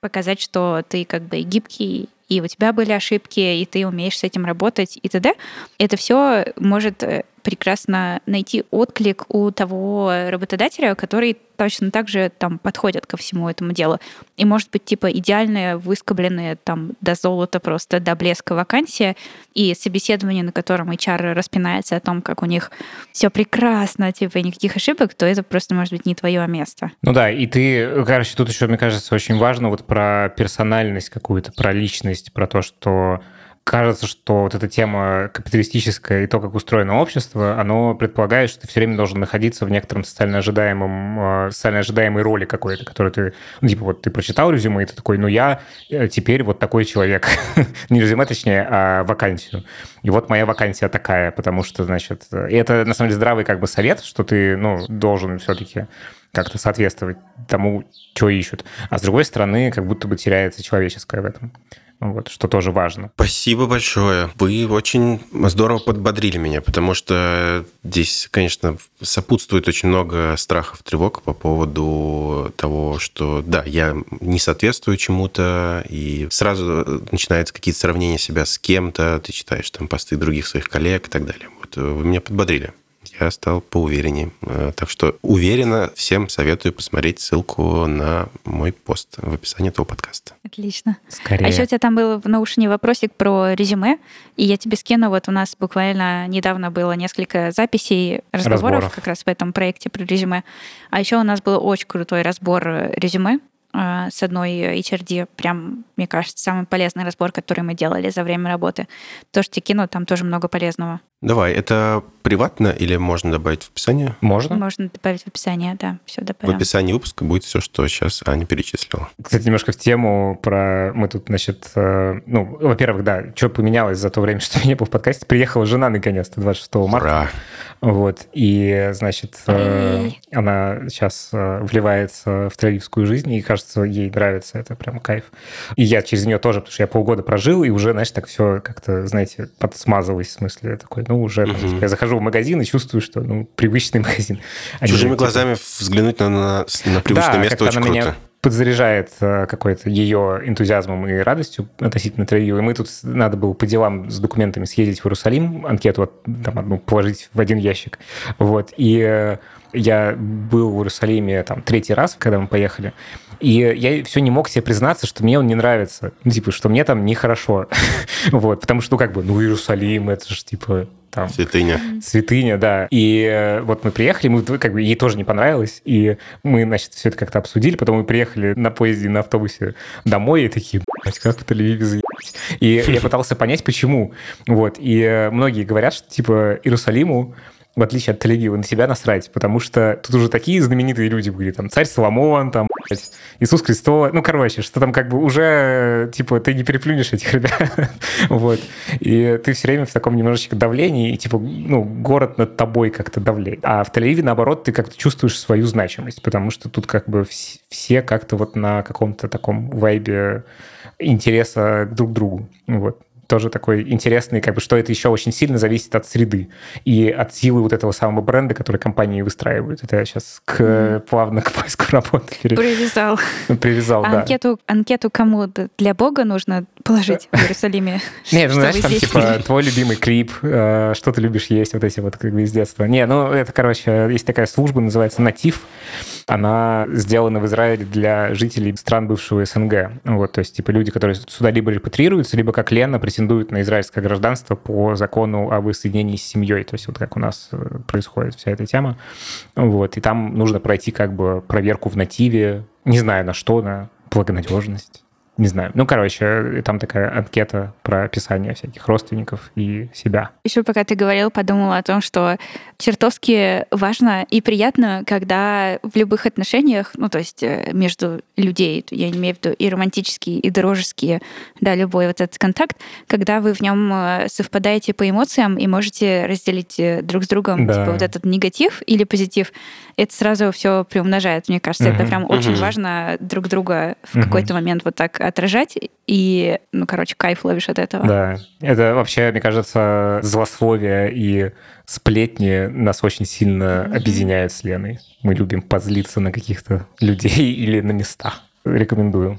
показать, что ты как бы гибкий и у тебя были ошибки, и ты умеешь с этим работать и т.д. Это все может э, прекрасно найти отклик у того работодателя, который точно так же там подходит ко всему этому делу. И может быть типа идеальная, выскобленная там до золота просто, до блеска вакансия и собеседование, на котором HR распинается о том, как у них все прекрасно, типа никаких ошибок, то это просто может быть не твое место. Ну да, и ты, короче, тут еще, мне кажется, очень важно вот про персональность какую-то, про личность, про то, что кажется, что вот эта тема капиталистическая и то, как устроено общество, оно предполагает, что ты все время должен находиться в некотором социально ожидаемом, а, социально ожидаемой роли какой-то, которую ты, ну, типа, вот ты прочитал резюме, и ты такой, ну, я э, теперь вот такой человек. *laughs* Не резюме, точнее, а вакансию. И вот моя вакансия такая, потому что, значит, и это, на самом деле, здравый как бы совет, что ты, ну, должен все-таки как-то соответствовать тому, что ищут. А с другой стороны, как будто бы теряется человеческое в этом вот, что тоже важно. Спасибо большое. Вы очень здорово подбодрили меня, потому что здесь, конечно, сопутствует очень много страхов, тревог по поводу того, что, да, я не соответствую чему-то, и сразу начинаются какие-то сравнения себя с кем-то, ты читаешь там посты других своих коллег и так далее. Вот вы меня подбодрили я стал поувереннее. Э, так что уверенно всем советую посмотреть ссылку на мой пост в описании этого подкаста. Отлично. Скорее. А еще у тебя там был в наушнике вопросик про резюме, и я тебе скину, вот у нас буквально недавно было несколько записей, разговоров Разборов. как раз в этом проекте про резюме. А еще у нас был очень крутой разбор резюме, а, с одной HRD. Прям, мне кажется, самый полезный разбор, который мы делали за время работы. Тоже тебе кину, там тоже много полезного. Давай, это приватно или можно добавить в описание? Можно. Можно добавить в описание, да, все добавим. В описании выпуска будет все, что сейчас Аня перечислила. Кстати, немножко в тему про... Мы тут, значит, э, ну, во-первых, да, что поменялось за то время, *laughs* что я не был в подкасте. Приехала жена наконец-то 26 марта. Ура! Вот, и, значит, э, она сейчас э, вливается в тролливскую жизнь, и, кажется, ей нравится, это прям кайф. И я через нее тоже, потому что я полгода прожил, и уже, знаешь, так все как-то, знаете, подсмазалось, в смысле, такой, ну, уже угу. я захожу в магазин и чувствую, что, ну, привычный *laughs* магазин. Чужими типа... глазами взглянуть на, на, на привычное да, место очень круто. Меня подзаряжает э, какой-то ее энтузиазмом и радостью относительно Тель-Авива. И мы тут надо было по делам с документами съездить в Иерусалим, анкету там одну положить в один ящик. Вот. И э, я был в Иерусалиме там третий раз, когда мы поехали. И я все не мог себе признаться, что мне он не нравится. Ну, типа, что мне там нехорошо. *laughs* вот, потому что, ну, как бы, ну, Иерусалим, это же, типа, там... Святыня. Святыня, да. И э, вот мы приехали, мы как бы ей тоже не понравилось, и мы, значит, все это как-то обсудили, потом мы приехали на поезде, на автобусе домой, и такие, блядь, как в Тель-Авиве заебать. И я пытался понять, почему. Вот, и э, многие говорят, что, типа, Иерусалиму в отличие от тель на себя насрать, потому что тут уже такие знаменитые люди были, там, царь Соломон, там, Иисус Христос, ну, короче, что там как бы уже, типа, ты не переплюнешь этих ребят, *laughs* вот, и ты все время в таком немножечко давлении, и, типа, ну, город над тобой как-то давлеет, а в тель наоборот, ты как-то чувствуешь свою значимость, потому что тут как бы все как-то вот на каком-то таком вайбе интереса друг к другу, вот тоже такой интересный, как бы, что это еще очень сильно зависит от среды и от силы вот этого самого бренда, который компании выстраивают. Это я сейчас к, mm. плавно *laughs* к поиску работы. Привязал. Привязал, а да. Анкету, анкету кому? Для Бога нужно положить в Иерусалиме? *laughs* Нет, ну, знаешь, там, типа, твой любимый клип, э, что ты любишь есть, вот эти вот, как бы, из детства. Не, ну, это, короче, есть такая служба, называется «Натив». Она сделана в Израиле для жителей стран бывшего СНГ. Вот, то есть, типа, люди, которые сюда либо репатрируются, либо, как Лена, претендуют на израильское гражданство по закону о воссоединении с семьей, то есть вот как у нас э, происходит вся эта тема. Вот, и там нужно пройти как бы проверку в нативе, не знаю на что, на благонадежность не знаю. Ну, короче, там такая анкета про описание всяких родственников и себя. Еще пока ты говорил, подумала о том, что чертовски важно и приятно, когда в любых отношениях, ну, то есть э, между людей, я имею в виду и романтические, и дружеские, да, любой вот этот контакт, когда вы в нем э, совпадаете по эмоциям и можете разделить э, друг с другом да. типа, вот этот негатив или позитив, это сразу все приумножает. Мне кажется, угу. это прям угу. очень важно друг друга в угу. какой-то момент вот так отражать, и, ну, короче, кайф ловишь от этого. Да, это вообще, мне кажется, злословие и сплетни нас очень сильно mm-hmm. объединяют с Леной. Мы любим позлиться на каких-то людей *laughs* или на места. Рекомендую.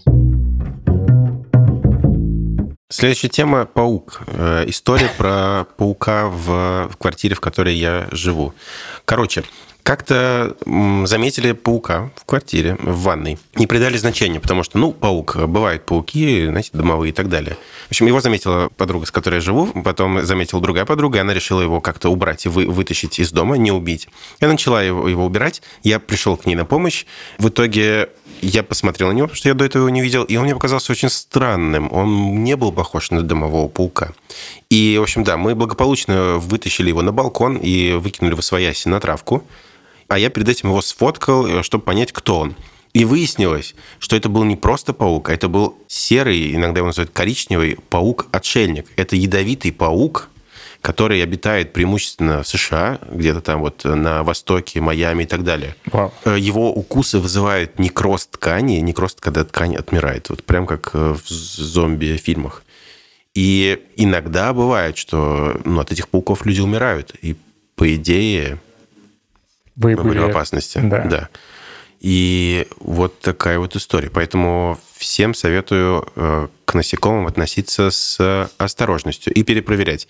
Следующая тема – паук. Э, история про паука в, в квартире, в которой я живу. Короче, как-то заметили паука в квартире, в ванной. Не придали значения, потому что, ну, паук, бывают пауки, знаете, домовые и так далее. В общем, его заметила подруга, с которой я живу, потом заметила другая подруга, и она решила его как-то убрать и вы, вытащить из дома, не убить. Я начала его, его убирать, я пришел к ней на помощь. В итоге я посмотрел на него, потому что я до этого его не видел, и он мне показался очень странным. Он не был похож на домового паука. И, в общем, да, мы благополучно вытащили его на балкон и выкинули в свояси на травку а я перед этим его сфоткал, э, чтобы понять, кто он. И выяснилось, что это был не просто паук, а это был серый, иногда его называют коричневый паук-отшельник. Это ядовитый паук, который обитает преимущественно в США, где-то там вот на востоке, Майами и так далее. Wow. Э, его укусы вызывают некроз ткани, некроз, когда ткань отмирает, вот прям как э, в зомби-фильмах. И иногда бывает, что ну, от этих пауков люди умирают. И по идее вы, мы были в опасности. Да. да. И вот такая вот история. Поэтому всем советую э, к насекомым относиться с осторожностью и перепроверять.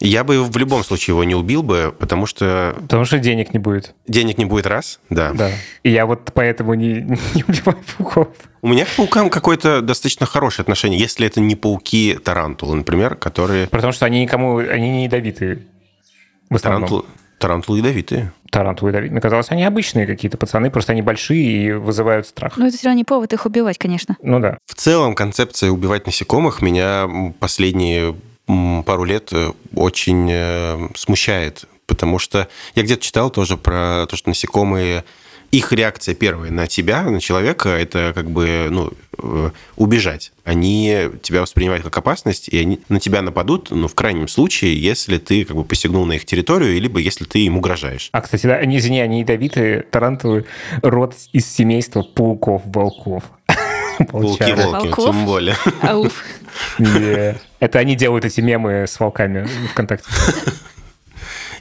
Я бы в любом случае его не убил бы, потому что... Потому что денег не будет. Денег не будет, раз, да. Да. И я вот поэтому не, *laughs* не убиваю пауков. У меня к паукам какое-то достаточно хорошее отношение, если это не пауки тарантулы, например, которые... Потому что они никому... Они не ядовитые. Тарантулы, тарантулы ядовитые тарантулы давить. Мне казалось, они обычные какие-то пацаны, просто они большие и вызывают страх. Ну, это все равно не повод их убивать, конечно. Ну да. В целом концепция убивать насекомых меня последние пару лет э, очень э, смущает, потому что я где-то читал тоже про то, что насекомые их реакция первая на тебя, на человека, это как бы ну, э, убежать. Они тебя воспринимают как опасность, и они на тебя нападут, ну, в крайнем случае, если ты как бы посягнул на их территорию, либо если ты им угрожаешь. А, кстати, да, они, извини, они ядовитые, тарантулы, род из семейства пауков-волков. *laughs* Пауки-волки, тем более. Ауф. Это они делают эти мемы с волками ВКонтакте. *laughs*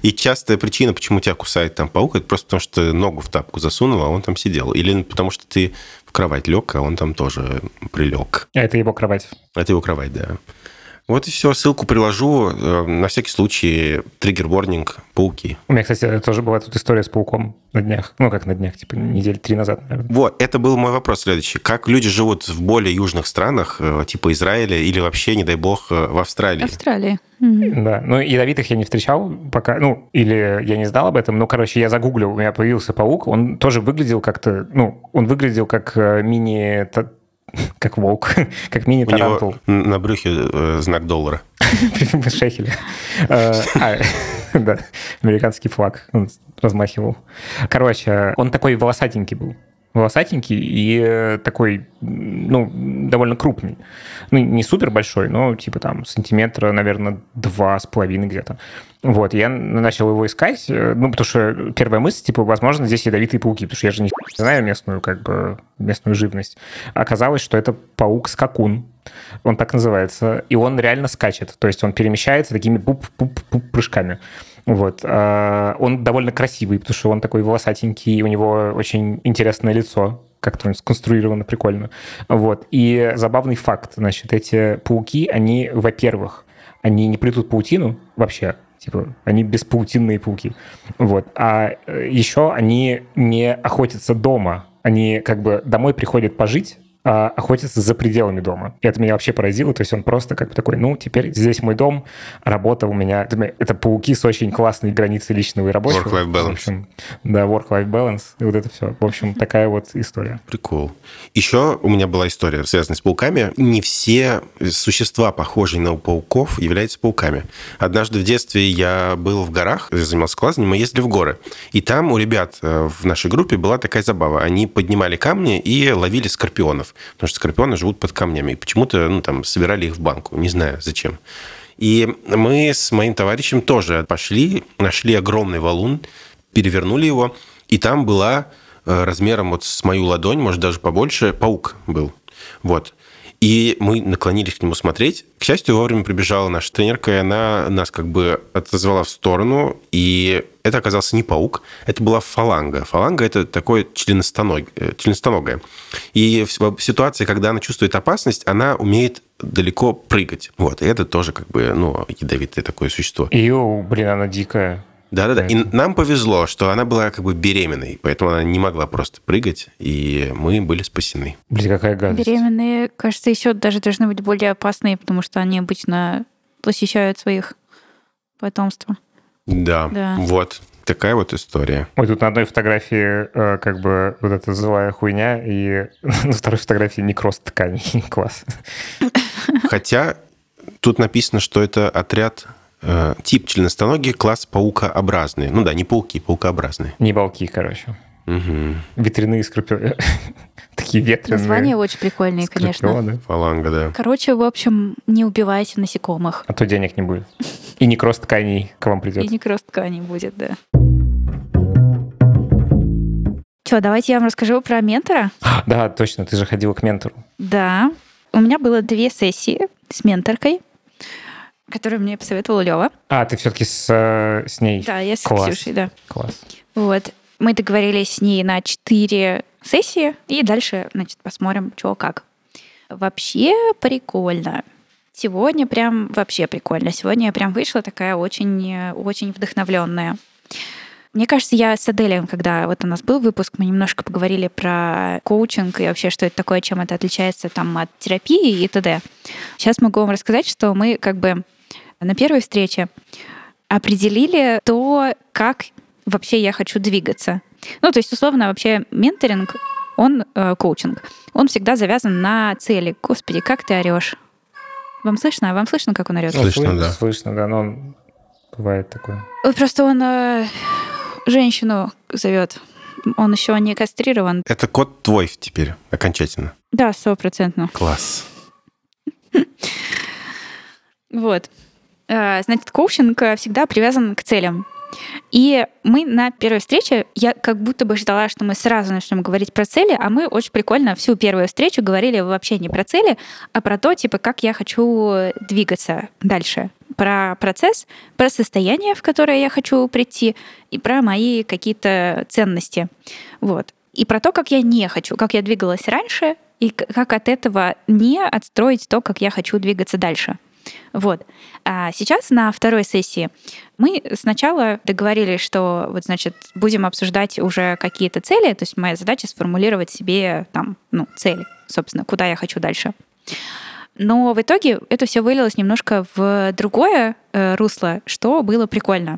И частая причина, почему тебя кусает там паук, это просто потому, что ты ногу в тапку засунул, а он там сидел. Или потому, что ты в кровать лег, а он там тоже прилег. А это его кровать. Это его кровать, да. Вот и все, ссылку приложу. Э, на всякий случай, триггер-ворнинг, пауки. У меня, кстати, тоже была тут история с пауком на днях. Ну, как на днях, типа недели три назад, наверное. Вот, это был мой вопрос следующий. Как люди живут в более южных странах, э, типа Израиля, или вообще, не дай бог, э, в Австралии? Австралии. Да, ну ядовитых я не встречал пока, ну, или я не знал об этом, но, короче, я загуглил, у меня появился паук, он тоже выглядел как-то, ну, он выглядел как мини *laughs* как волк, *laughs* как мини-тарантул. на брюхе э, знак доллара. *laughs* Шехеля. Э, а, да, американский флаг он размахивал. Короче, он такой волосатенький был волосатенький и э, такой, ну, довольно крупный. Ну, не супер большой, но типа там сантиметра, наверное, два с половиной где-то. Вот, я начал его искать, э, ну, потому что первая мысль, типа, возможно, здесь ядовитые пауки, потому что я же не знаю местную, как бы, местную живность. Оказалось, что это паук-скакун, он так называется, и он реально скачет, то есть он перемещается такими пуп-пуп-пуп прыжками. Вот. А, он довольно красивый, потому что он такой волосатенький, у него очень интересное лицо, как-то он сконструировано прикольно. Вот. И забавный факт, значит, эти пауки, они, во-первых, они не плетут паутину вообще, типа, они беспаутинные пауки. Вот. А э, еще они не охотятся дома, они как бы домой приходят пожить, а, охотится за пределами дома. И это меня вообще поразило. То есть он просто как бы такой, ну, теперь здесь мой дом, работа у меня. Это пауки с очень классной границей личного и рабочего. Work-life balance. В общем, да, work-life balance. И вот это все. В общем, такая вот история. Прикол. Еще у меня была история, связанная с пауками. Не все существа, похожие на пауков, являются пауками. Однажды в детстве я был в горах, занимался классом, мы ездили в горы. И там у ребят э, в нашей группе была такая забава. Они поднимали камни и ловили скорпионов потому что скорпионы живут под камнями. И почему-то ну, там, собирали их в банку, не знаю зачем. И мы с моим товарищем тоже пошли, нашли огромный валун, перевернули его, и там была э, размером вот с мою ладонь, может, даже побольше, паук был. Вот. И мы наклонились к нему смотреть. К счастью, вовремя прибежала наша тренерка, и она нас как бы отозвала в сторону. И это оказался не паук, это была фаланга. Фаланга – это такое членостоног... Э. И в ситуации, когда она чувствует опасность, она умеет далеко прыгать. Вот, и это тоже как бы, ну, ядовитое такое существо. Ию, блин, она дикая. Да-да-да. И нам повезло, что она была как бы беременной, поэтому она не могла просто прыгать, и мы были спасены. Блин, какая гадость. Беременные, кажется, еще даже должны быть более опасные, потому что они обычно посещают своих потомства. Да, да. вот. Такая вот история. Ой, тут на одной фотографии э, как бы вот эта злая хуйня, и *laughs* на второй фотографии некроз тканей. *laughs* Класс. Хотя тут написано, что это отряд тип членостоногие, класс паукообразные. Ну да, не пауки, паукообразные. Не волки, короче. Угу. Ветряные скорпионы. *laughs* Такие ветреные. Названия очень прикольные, конечно. Фаланга, да. Короче, в общем, не убивайте насекомых. А то денег не будет. И некроз тканей к вам придет. И некроз тканей будет, да. Что, давайте я вам расскажу про ментора. *gasps* Да, точно, ты же ходила к ментору. Да. У меня было две сессии с менторкой которую мне посоветовал Лева. А, ты все-таки с, э, с ней? Да, я с Класс. Ксюшей, да. Класс. Вот. Мы договорились с ней на четыре сессии, и дальше, значит, посмотрим, что как. Вообще прикольно. Сегодня прям вообще прикольно. Сегодня я прям вышла такая очень, очень вдохновленная. Мне кажется, я с Аделем, когда вот у нас был выпуск, мы немножко поговорили про коучинг и вообще, что это такое, чем это отличается там от терапии и т.д. Сейчас могу вам рассказать, что мы как бы на первой встрече определили то, как вообще я хочу двигаться. Ну, то есть, условно, вообще менторинг, он э, коучинг, он всегда завязан на цели. Господи, как ты орешь? Вам слышно? Вам слышно, как он орет? Слышно, да. Слышно, да, но он бывает такое. Вот просто он э, женщину зовет. Он еще не кастрирован. Это код твой теперь окончательно? Да, стопроцентно. Класс. *laughs* Вот. Э, значит, коучинг э, всегда привязан к целям. И мы на первой встрече, я как будто бы ждала, что мы сразу начнем говорить про цели, а мы очень прикольно всю первую встречу говорили вообще не про цели, а про то, типа, как я хочу двигаться дальше про процесс, про состояние, в которое я хочу прийти, и про мои какие-то ценности. Вот. И про то, как я не хочу, как я двигалась раньше, и как от этого не отстроить то, как я хочу двигаться дальше. Вот. А сейчас на второй сессии мы сначала договорились, что вот, значит, будем обсуждать уже какие-то цели, то есть моя задача сформулировать себе там, ну, цели, собственно, куда я хочу дальше. Но в итоге это все вылилось немножко в другое э, русло, что было прикольно.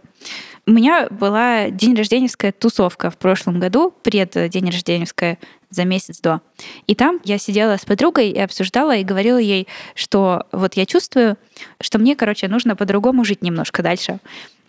У меня была день рожденевская тусовка в прошлом году, пред день рожденевская за месяц до. И там я сидела с подругой и обсуждала, и говорила ей, что вот я чувствую, что мне, короче, нужно по-другому жить немножко дальше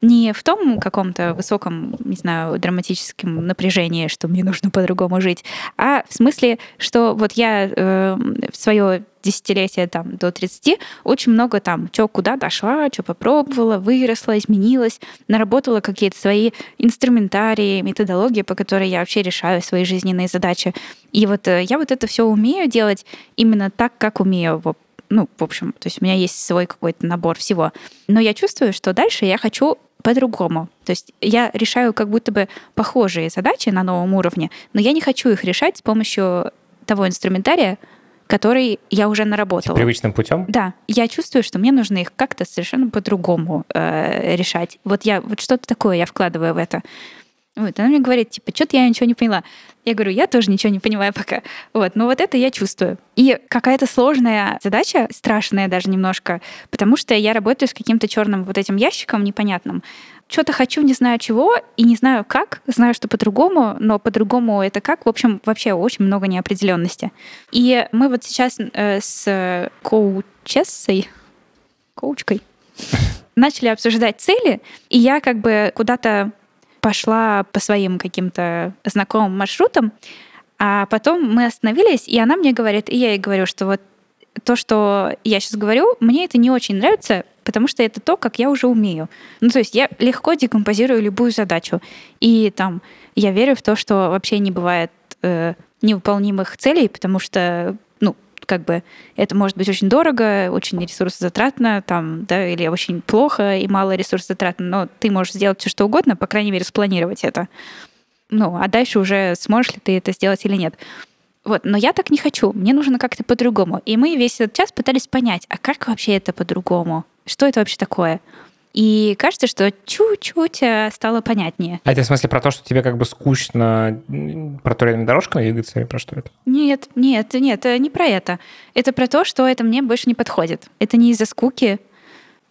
не в том каком-то высоком, не знаю, драматическом напряжении, что мне нужно по-другому жить, а в смысле, что вот я э, в свое десятилетие там до 30 очень много там, что куда дошла, что попробовала, выросла, изменилась, наработала какие-то свои инструментарии, методологии, по которой я вообще решаю свои жизненные задачи. И вот э, я вот это все умею делать именно так, как умею ну, в общем, то есть у меня есть свой какой-то набор всего. Но я чувствую, что дальше я хочу по-другому. То есть я решаю как будто бы похожие задачи на новом уровне, но я не хочу их решать с помощью того инструментария, который я уже наработала. Привычным путем? Да. Я чувствую, что мне нужно их как-то совершенно по-другому э, решать. Вот я вот что-то такое я вкладываю в это. Вот, она мне говорит, типа, что-то я ничего не поняла. Я говорю, я тоже ничего не понимаю пока. Вот, но вот это я чувствую. И какая-то сложная задача, страшная даже немножко, потому что я работаю с каким-то черным вот этим ящиком непонятным. Что-то хочу, не знаю чего, и не знаю как, знаю, что по-другому, но по-другому это как. В общем, вообще очень много неопределенности. И мы вот сейчас э, с коучессой, коучкой, *laughs* начали обсуждать цели, и я как бы куда-то пошла по своим каким-то знакомым маршрутам, а потом мы остановились, и она мне говорит, и я ей говорю, что вот то, что я сейчас говорю, мне это не очень нравится, потому что это то, как я уже умею. Ну, то есть я легко декомпозирую любую задачу. И там я верю в то, что вообще не бывает э, невыполнимых целей, потому что как бы это может быть очень дорого, очень ресурсозатратно, там, да, или очень плохо и мало ресурсозатратно, но ты можешь сделать все что угодно, по крайней мере, спланировать это. Ну, а дальше уже сможешь ли ты это сделать или нет. Вот, но я так не хочу, мне нужно как-то по-другому. И мы весь этот час пытались понять, а как вообще это по-другому? Что это вообще такое? И кажется, что чуть-чуть э, стало понятнее. А это в смысле про то, что тебе как бы скучно про турецкими дорожками двигаться или про что это? Нет, нет, нет, не про это. Это про то, что это мне больше не подходит. Это не из-за скуки.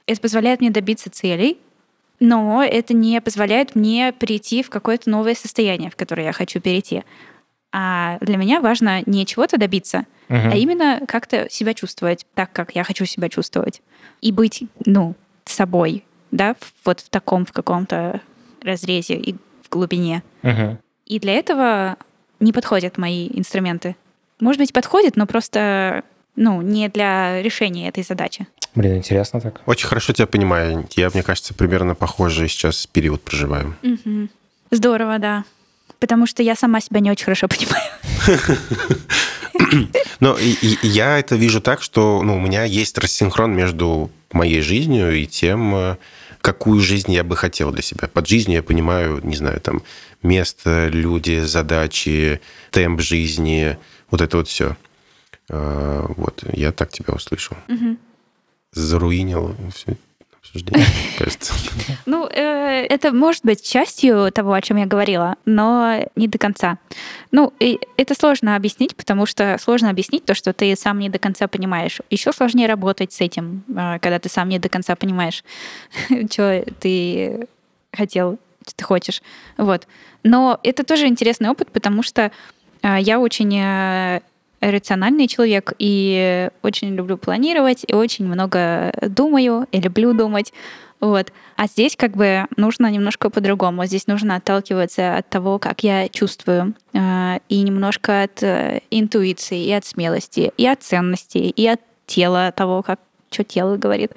Это позволяет мне добиться целей, но это не позволяет мне перейти в какое-то новое состояние, в которое я хочу перейти. А для меня важно не чего-то добиться, угу. а именно как-то себя чувствовать так, как я хочу себя чувствовать. И быть, ну, собой, да, вот в таком, в каком-то разрезе и в глубине. Угу. И для этого не подходят мои инструменты. Может быть, подходят, но просто ну, не для решения этой задачи. Блин, интересно так. Очень хорошо тебя понимаю. Я, мне кажется, примерно похожий сейчас период проживаю. Угу. Здорово, да. Потому что я сама себя не очень хорошо понимаю. *laughs* Но я это вижу так, что ну, у меня есть рассинхрон между моей жизнью и тем, э, какую жизнь я бы хотел для себя. Под жизнью я понимаю, не знаю, там, место, люди, задачи, темп жизни, вот это вот все. Э, вот, я так тебя услышал. Угу. Заруинил все обсуждение, *laughs* кажется. Ну, э, это может быть частью того, о чем я говорила, но не до конца. Ну, это сложно объяснить, потому что сложно объяснить то, что ты сам не до конца понимаешь. Еще сложнее работать с этим, э, когда ты сам не до конца понимаешь, *laughs* что ты хотел, что ты хочешь. Вот. Но это тоже интересный опыт, потому что э, я очень рациональный человек и очень люблю планировать, и очень много думаю, и люблю думать. Вот. А здесь как бы нужно немножко по-другому. Здесь нужно отталкиваться от того, как я чувствую, э, и немножко от э, интуиции, и от смелости, и от ценности, и от тела того, как что тело говорит.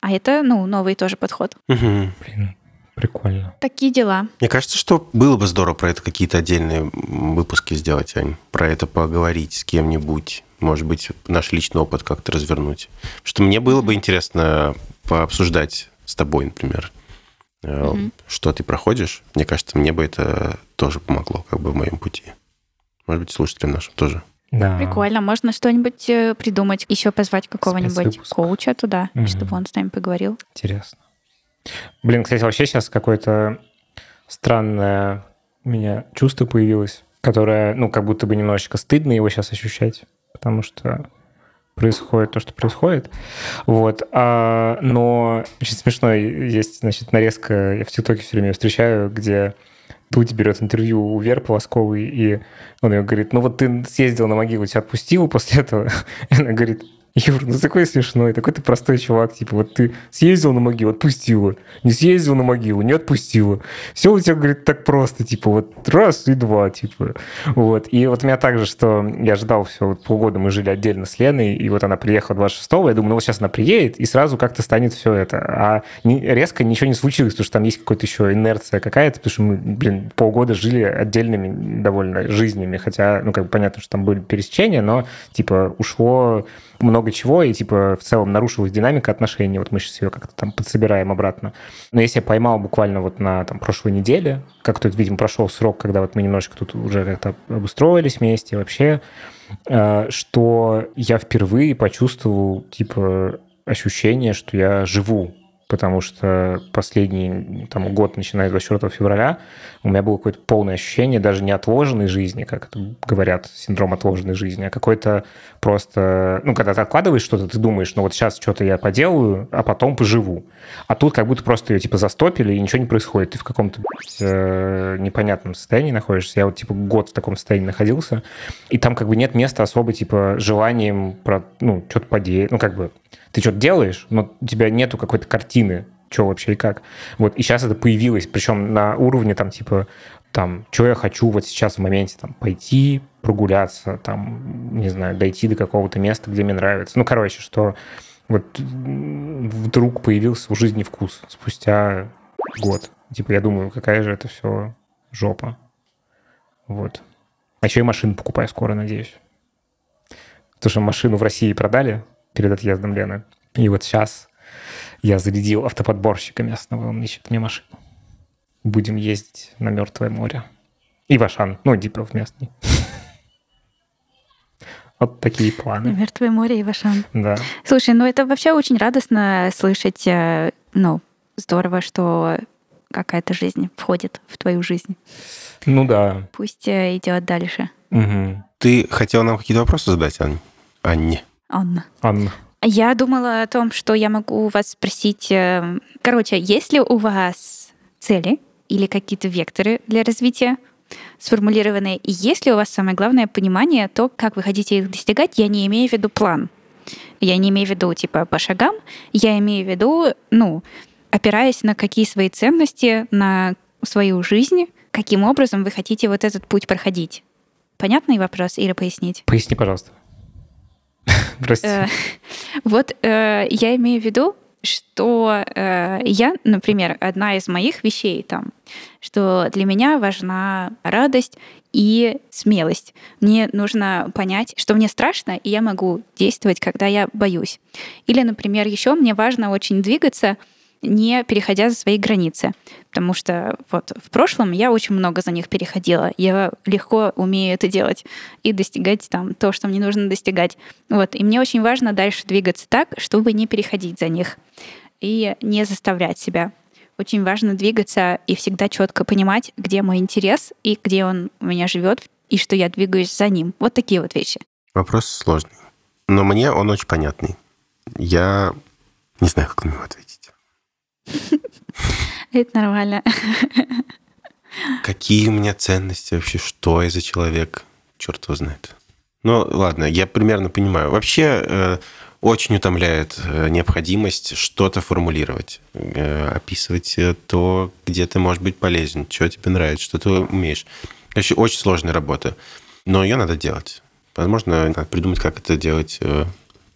А это, ну, новый тоже подход. Угу. Блин, Прикольно. Такие дела. Мне кажется, что было бы здорово про это какие-то отдельные выпуски сделать, Ань. Про это поговорить с кем-нибудь. Может быть, наш личный опыт как-то развернуть. Что мне было бы интересно пообсуждать с тобой, например, mm-hmm. что ты проходишь. Мне кажется, мне бы это тоже помогло как бы в моем пути. Может быть, слушателям нашим тоже. Да. Прикольно. Можно что-нибудь э, придумать, еще позвать какого-нибудь коуча туда, угу. чтобы он с нами поговорил. Интересно. Блин, кстати, вообще сейчас какое-то странное у меня чувство появилось, которое, ну, как будто бы немножечко стыдно его сейчас ощущать, потому что происходит то, что происходит. Вот. А, но очень смешно, есть, значит, нарезка, я в ТикТоке все время встречаю, где Дудь берет интервью у Веры Полосковой, и он ее говорит, ну вот ты съездил на могилу, тебя отпустил после этого. *laughs* И она говорит, *laughs* Юр, ну такой смешной, такой ты простой чувак, типа, вот ты съездил на могилу, отпустила, не съездил на могилу, не отпустила. Все у тебя, говорит, так просто, типа, вот раз и два, типа. Вот. И вот у меня также, что я ждал все, вот полгода мы жили отдельно с Леной, и вот она приехала 26-го, я думаю, ну вот сейчас она приедет, и сразу как-то станет все это. А не, резко ничего не случилось, потому что там есть какая-то еще инерция какая-то, потому что мы, блин, полгода жили отдельными довольно жизнями, хотя, ну, как бы понятно, что там были пересечения, но, типа, ушло много чего, и, типа, в целом нарушилась динамика отношений. Вот мы сейчас ее как-то там подсобираем обратно. Но если я поймал буквально вот на там, прошлой неделе, как тут, видимо, прошел срок, когда вот мы немножечко тут уже как-то обустроились вместе вообще, э, что я впервые почувствовал, типа, ощущение, что я живу потому что последний там, год, начиная с 24 февраля, у меня было какое-то полное ощущение даже не отложенной жизни, как это говорят, синдром отложенной жизни, а какой-то просто... Ну, когда ты откладываешь что-то, ты думаешь, ну вот сейчас что-то я поделаю, а потом поживу. А тут как будто просто ее типа застопили, и ничего не происходит. Ты в каком-то э, непонятном состоянии находишься. Я вот типа год в таком состоянии находился, и там как бы нет места особо типа желанием про, ну, что-то поделать. Ну, как бы ты что-то делаешь, но у тебя нету какой-то картины, что вообще и как. Вот, и сейчас это появилось, причем на уровне там типа там, что я хочу вот сейчас в моменте, там, пойти прогуляться, там, не знаю, дойти до какого-то места, где мне нравится. Ну, короче, что вот вдруг появился у жизни вкус спустя год. Типа, я думаю, какая же это все жопа. Вот. А еще и машину покупаю скоро, надеюсь. Потому что машину в России продали, перед отъездом Лены. И вот сейчас я зарядил автоподборщика местного, он ищет мне машину. Будем ездить на Мертвое море. И в Ашан, ну, Дипров местный. *laughs* Вот такие планы. Мертвое море и Вашан. Да. Слушай, ну это вообще очень радостно слышать, э, ну, здорово, что какая-то жизнь входит в твою жизнь. Ну да. Пусть э, идет дальше. Угу. Ты хотел нам какие-то вопросы задать, Ань? Анне? Анна. Анна. Я думала о том, что я могу вас спросить... Э, короче, есть ли у вас цели или какие-то векторы для развития сформулированные? И есть ли у вас самое главное понимание то, как вы хотите их достигать? Я не имею в виду план. Я не имею в виду, типа, по шагам. Я имею в виду, ну, опираясь на какие свои ценности, на свою жизнь, каким образом вы хотите вот этот путь проходить. Понятный вопрос или пояснить? Поясни, пожалуйста. *laughs* Прости. Э, вот э, я имею в виду, что э, я, например, одна из моих вещей там, что для меня важна радость и смелость. Мне нужно понять, что мне страшно, и я могу действовать, когда я боюсь. Или, например, еще мне важно очень двигаться не переходя за свои границы. Потому что вот в прошлом я очень много за них переходила. Я легко умею это делать и достигать там то, что мне нужно достигать. Вот. И мне очень важно дальше двигаться так, чтобы не переходить за них и не заставлять себя. Очень важно двигаться и всегда четко понимать, где мой интерес и где он у меня живет, и что я двигаюсь за ним. Вот такие вот вещи. Вопрос сложный. Но мне он очень понятный. Я не знаю, как на него ответить. *laughs* Это нормально. Какие у меня ценности вообще? Что я за человек? Черт его знает. Ну, ладно, я примерно понимаю. Вообще, э, очень утомляет э, необходимость что-то формулировать, э, описывать то, где ты можешь быть полезен, что тебе нравится, что ты умеешь. Вообще, очень сложная работа. Но ее надо делать. Возможно, надо придумать, как это делать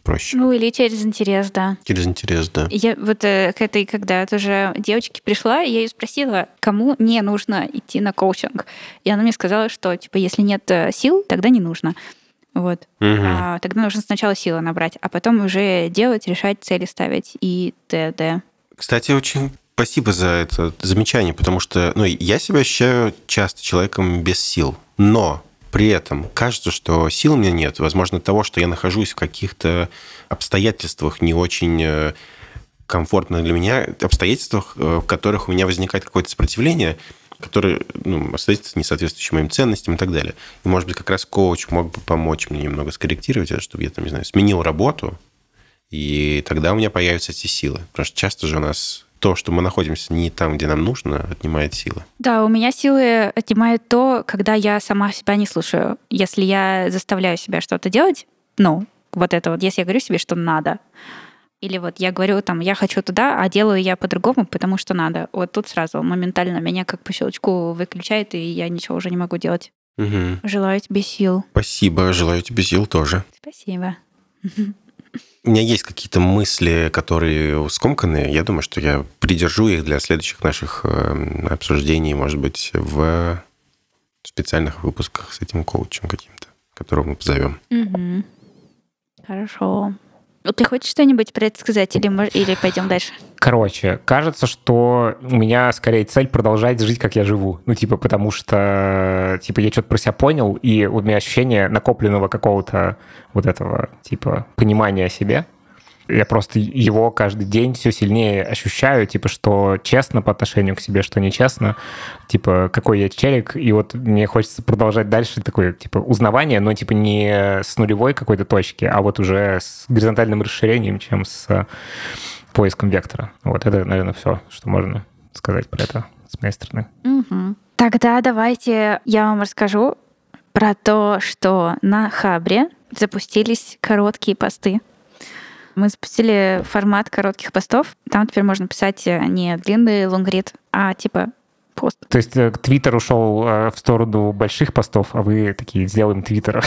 проще. Ну, или через интерес, да. Через интерес, да. Я вот э, к этой, когда тоже девочке пришла, я ее спросила, кому не нужно идти на коучинг. И она мне сказала, что, типа, если нет э, сил, тогда не нужно. Вот. Мгм. А, тогда нужно сначала силы набрать, а потом уже делать, решать, цели ставить и т.д. Кстати, очень спасибо за это замечание, потому что ну, я себя ощущаю часто человеком без сил. Но при этом кажется, что сил у меня нет. Возможно, того, что я нахожусь в каких-то обстоятельствах не очень э, комфортных для меня, обстоятельствах, э, в которых у меня возникает какое-то сопротивление, которое ну, обстоятельства, не соответствующие моим ценностям и так далее. И, может быть, как раз коуч мог бы помочь мне немного скорректировать это, чтобы я, там, не знаю, сменил работу, и тогда у меня появятся эти силы. Потому что часто же у нас то, что мы находимся не там, где нам нужно, отнимает силы. Да, у меня силы отнимает то, когда я сама себя не слушаю. Если я заставляю себя что-то делать, ну, вот это вот, если я говорю себе, что надо, или вот я говорю там, я хочу туда, а делаю я по-другому, потому что надо. Вот тут сразу моментально меня как по щелчку выключает, и я ничего уже не могу делать. Мгм. Желаю тебе сил. Спасибо, желаю тебе сил тоже. Спасибо. *laughs* У меня есть какие-то мысли, которые скомканные. Я думаю, что я придержу их для следующих наших э, обсуждений, может быть, в специальных выпусках с этим коучем каким-то, которого мы позовем. Мгм. Хорошо. Ты хочешь что-нибудь про это сказать, или, или пойдем дальше? Короче, кажется, что у меня скорее цель продолжать жить, как я живу. Ну, типа, потому что, типа, я что-то про себя понял, и у меня ощущение накопленного какого-то вот этого, типа, понимания о себе. Я просто его каждый день все сильнее ощущаю, типа, что честно по отношению к себе, что нечестно, типа, какой я челик, и вот мне хочется продолжать дальше такое, типа, узнавание, но, типа, не с нулевой какой-то точки, а вот уже с горизонтальным расширением, чем с поиском вектора. Вот это, наверное, все, что можно сказать про это с моей стороны. Мгм. Тогда давайте я вам расскажу про то, что на Хабре запустились короткие посты. Мы запустили формат коротких постов. Там теперь можно писать э, не длинный лонгрид, а типа пост. То есть э, Твиттер ушел э, в сторону больших постов, а вы такие, сделаем Твиттер.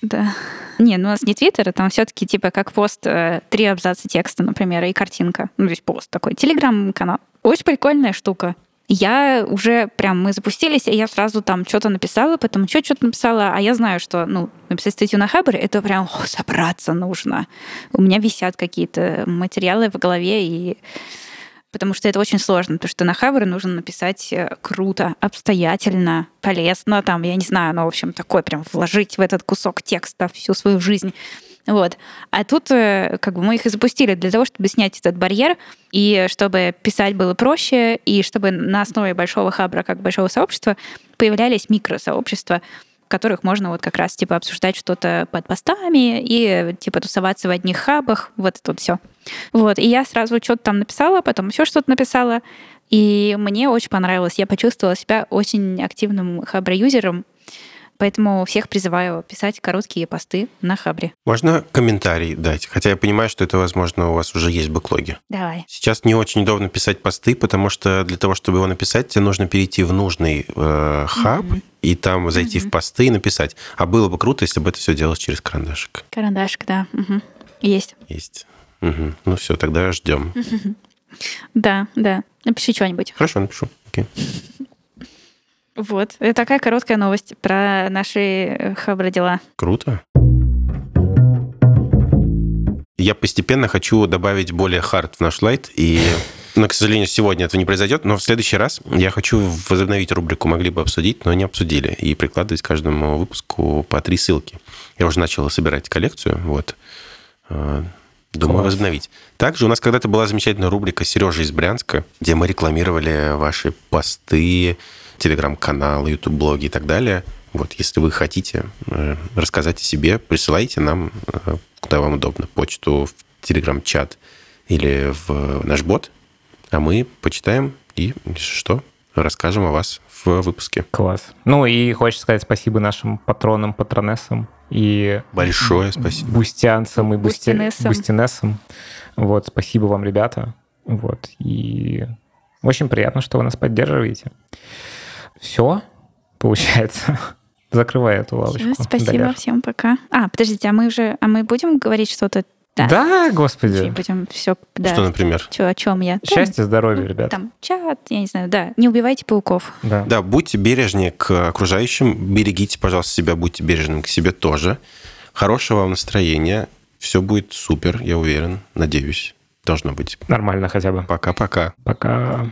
Да. Не, ну у нас не Твиттер, а там все-таки типа как пост три абзаца текста, например, и картинка. Ну, то есть пост такой. Телеграм-канал. Очень прикольная штука. Я уже прям, мы запустились, и я сразу там что-то написала, потом еще что-то написала, а я знаю, что, ну, написать статью на Хабре, это прям о, собраться нужно. У меня висят какие-то материалы в голове, и потому что это очень сложно, потому что на Хабре нужно написать э, круто, обстоятельно, полезно, там, я не знаю, ну, в общем, такой прям вложить в этот кусок текста всю свою жизнь. Вот. А тут э, как бы мы их и запустили для того, чтобы снять этот барьер, и чтобы писать было проще, и чтобы на основе большого хабра, как большого сообщества, появлялись микросообщества, в которых можно вот как раз типа обсуждать что-то под постами и типа тусоваться в одних хабах, вот это вот все. Вот, и я сразу что-то там написала, потом еще что-то написала, и мне очень понравилось. Я почувствовала себя очень активным хабра-юзером, поэтому всех призываю писать короткие посты на хабре. Можно комментарий дать? Хотя я понимаю, что это, возможно, у вас уже есть в бэклоге. Давай. Сейчас не очень удобно писать посты, потому что для того, чтобы его написать, тебе нужно перейти в нужный э, хаб и там зайти в посты и написать. А было бы круто, если бы это все делалось через карандашик. Карандашик, да. мгм. Есть. Есть. Мгм. Ну все, тогда ждем. *laughs* Да, да. Напиши что-нибудь. Хорошо, напишу. Окей. Вот. Это такая короткая новость про наши э, хабра дела. Круто. Я постепенно хочу добавить более хард в наш лайт, и, но, к сожалению, сегодня этого не произойдет, но в следующий раз я хочу возобновить рубрику «Могли бы обсудить, но не обсудили» и прикладывать к каждому выпуску по три ссылки. Я уже начал собирать коллекцию, вот. Э, Думаю, Класс. возобновить. Также у нас когда-то была замечательная рубрика «Сережа из Брянска», где мы рекламировали ваши посты, телеграм-каналы, ютуб-блоги и так далее. Вот, если вы хотите э, рассказать о себе, присылайте нам, э, куда вам удобно, почту, в телеграм-чат или в наш бот, а мы почитаем и, если что, расскажем о вас в выпуске. Класс. Ну и хочется сказать спасибо нашим патронам, патронессам и Большое спасибо. бустянцам и бусти... Бустинессам. бустинессам. Вот, спасибо вам, ребята. Вот, и очень приятно, что вы нас поддерживаете. Все, получается. *laughs* Закрывай эту лавочку. Всё, спасибо, Дарья. всем пока. А, подождите, а мы уже, а мы будем говорить что-то? Да. Да, господи. Будем все, да. Что, например? Чё, о чем я? Там, Счастья, здоровья, ребят. Там чат, я не знаю, да. Не убивайте пауков. Да. Да, будьте бережнее к окружающим, берегите, пожалуйста, себя, будьте бережным к себе тоже. Хорошего вам настроения. Все будет супер, я уверен. Надеюсь. Должно быть. Нормально хотя бы. Пока-пока. Пока.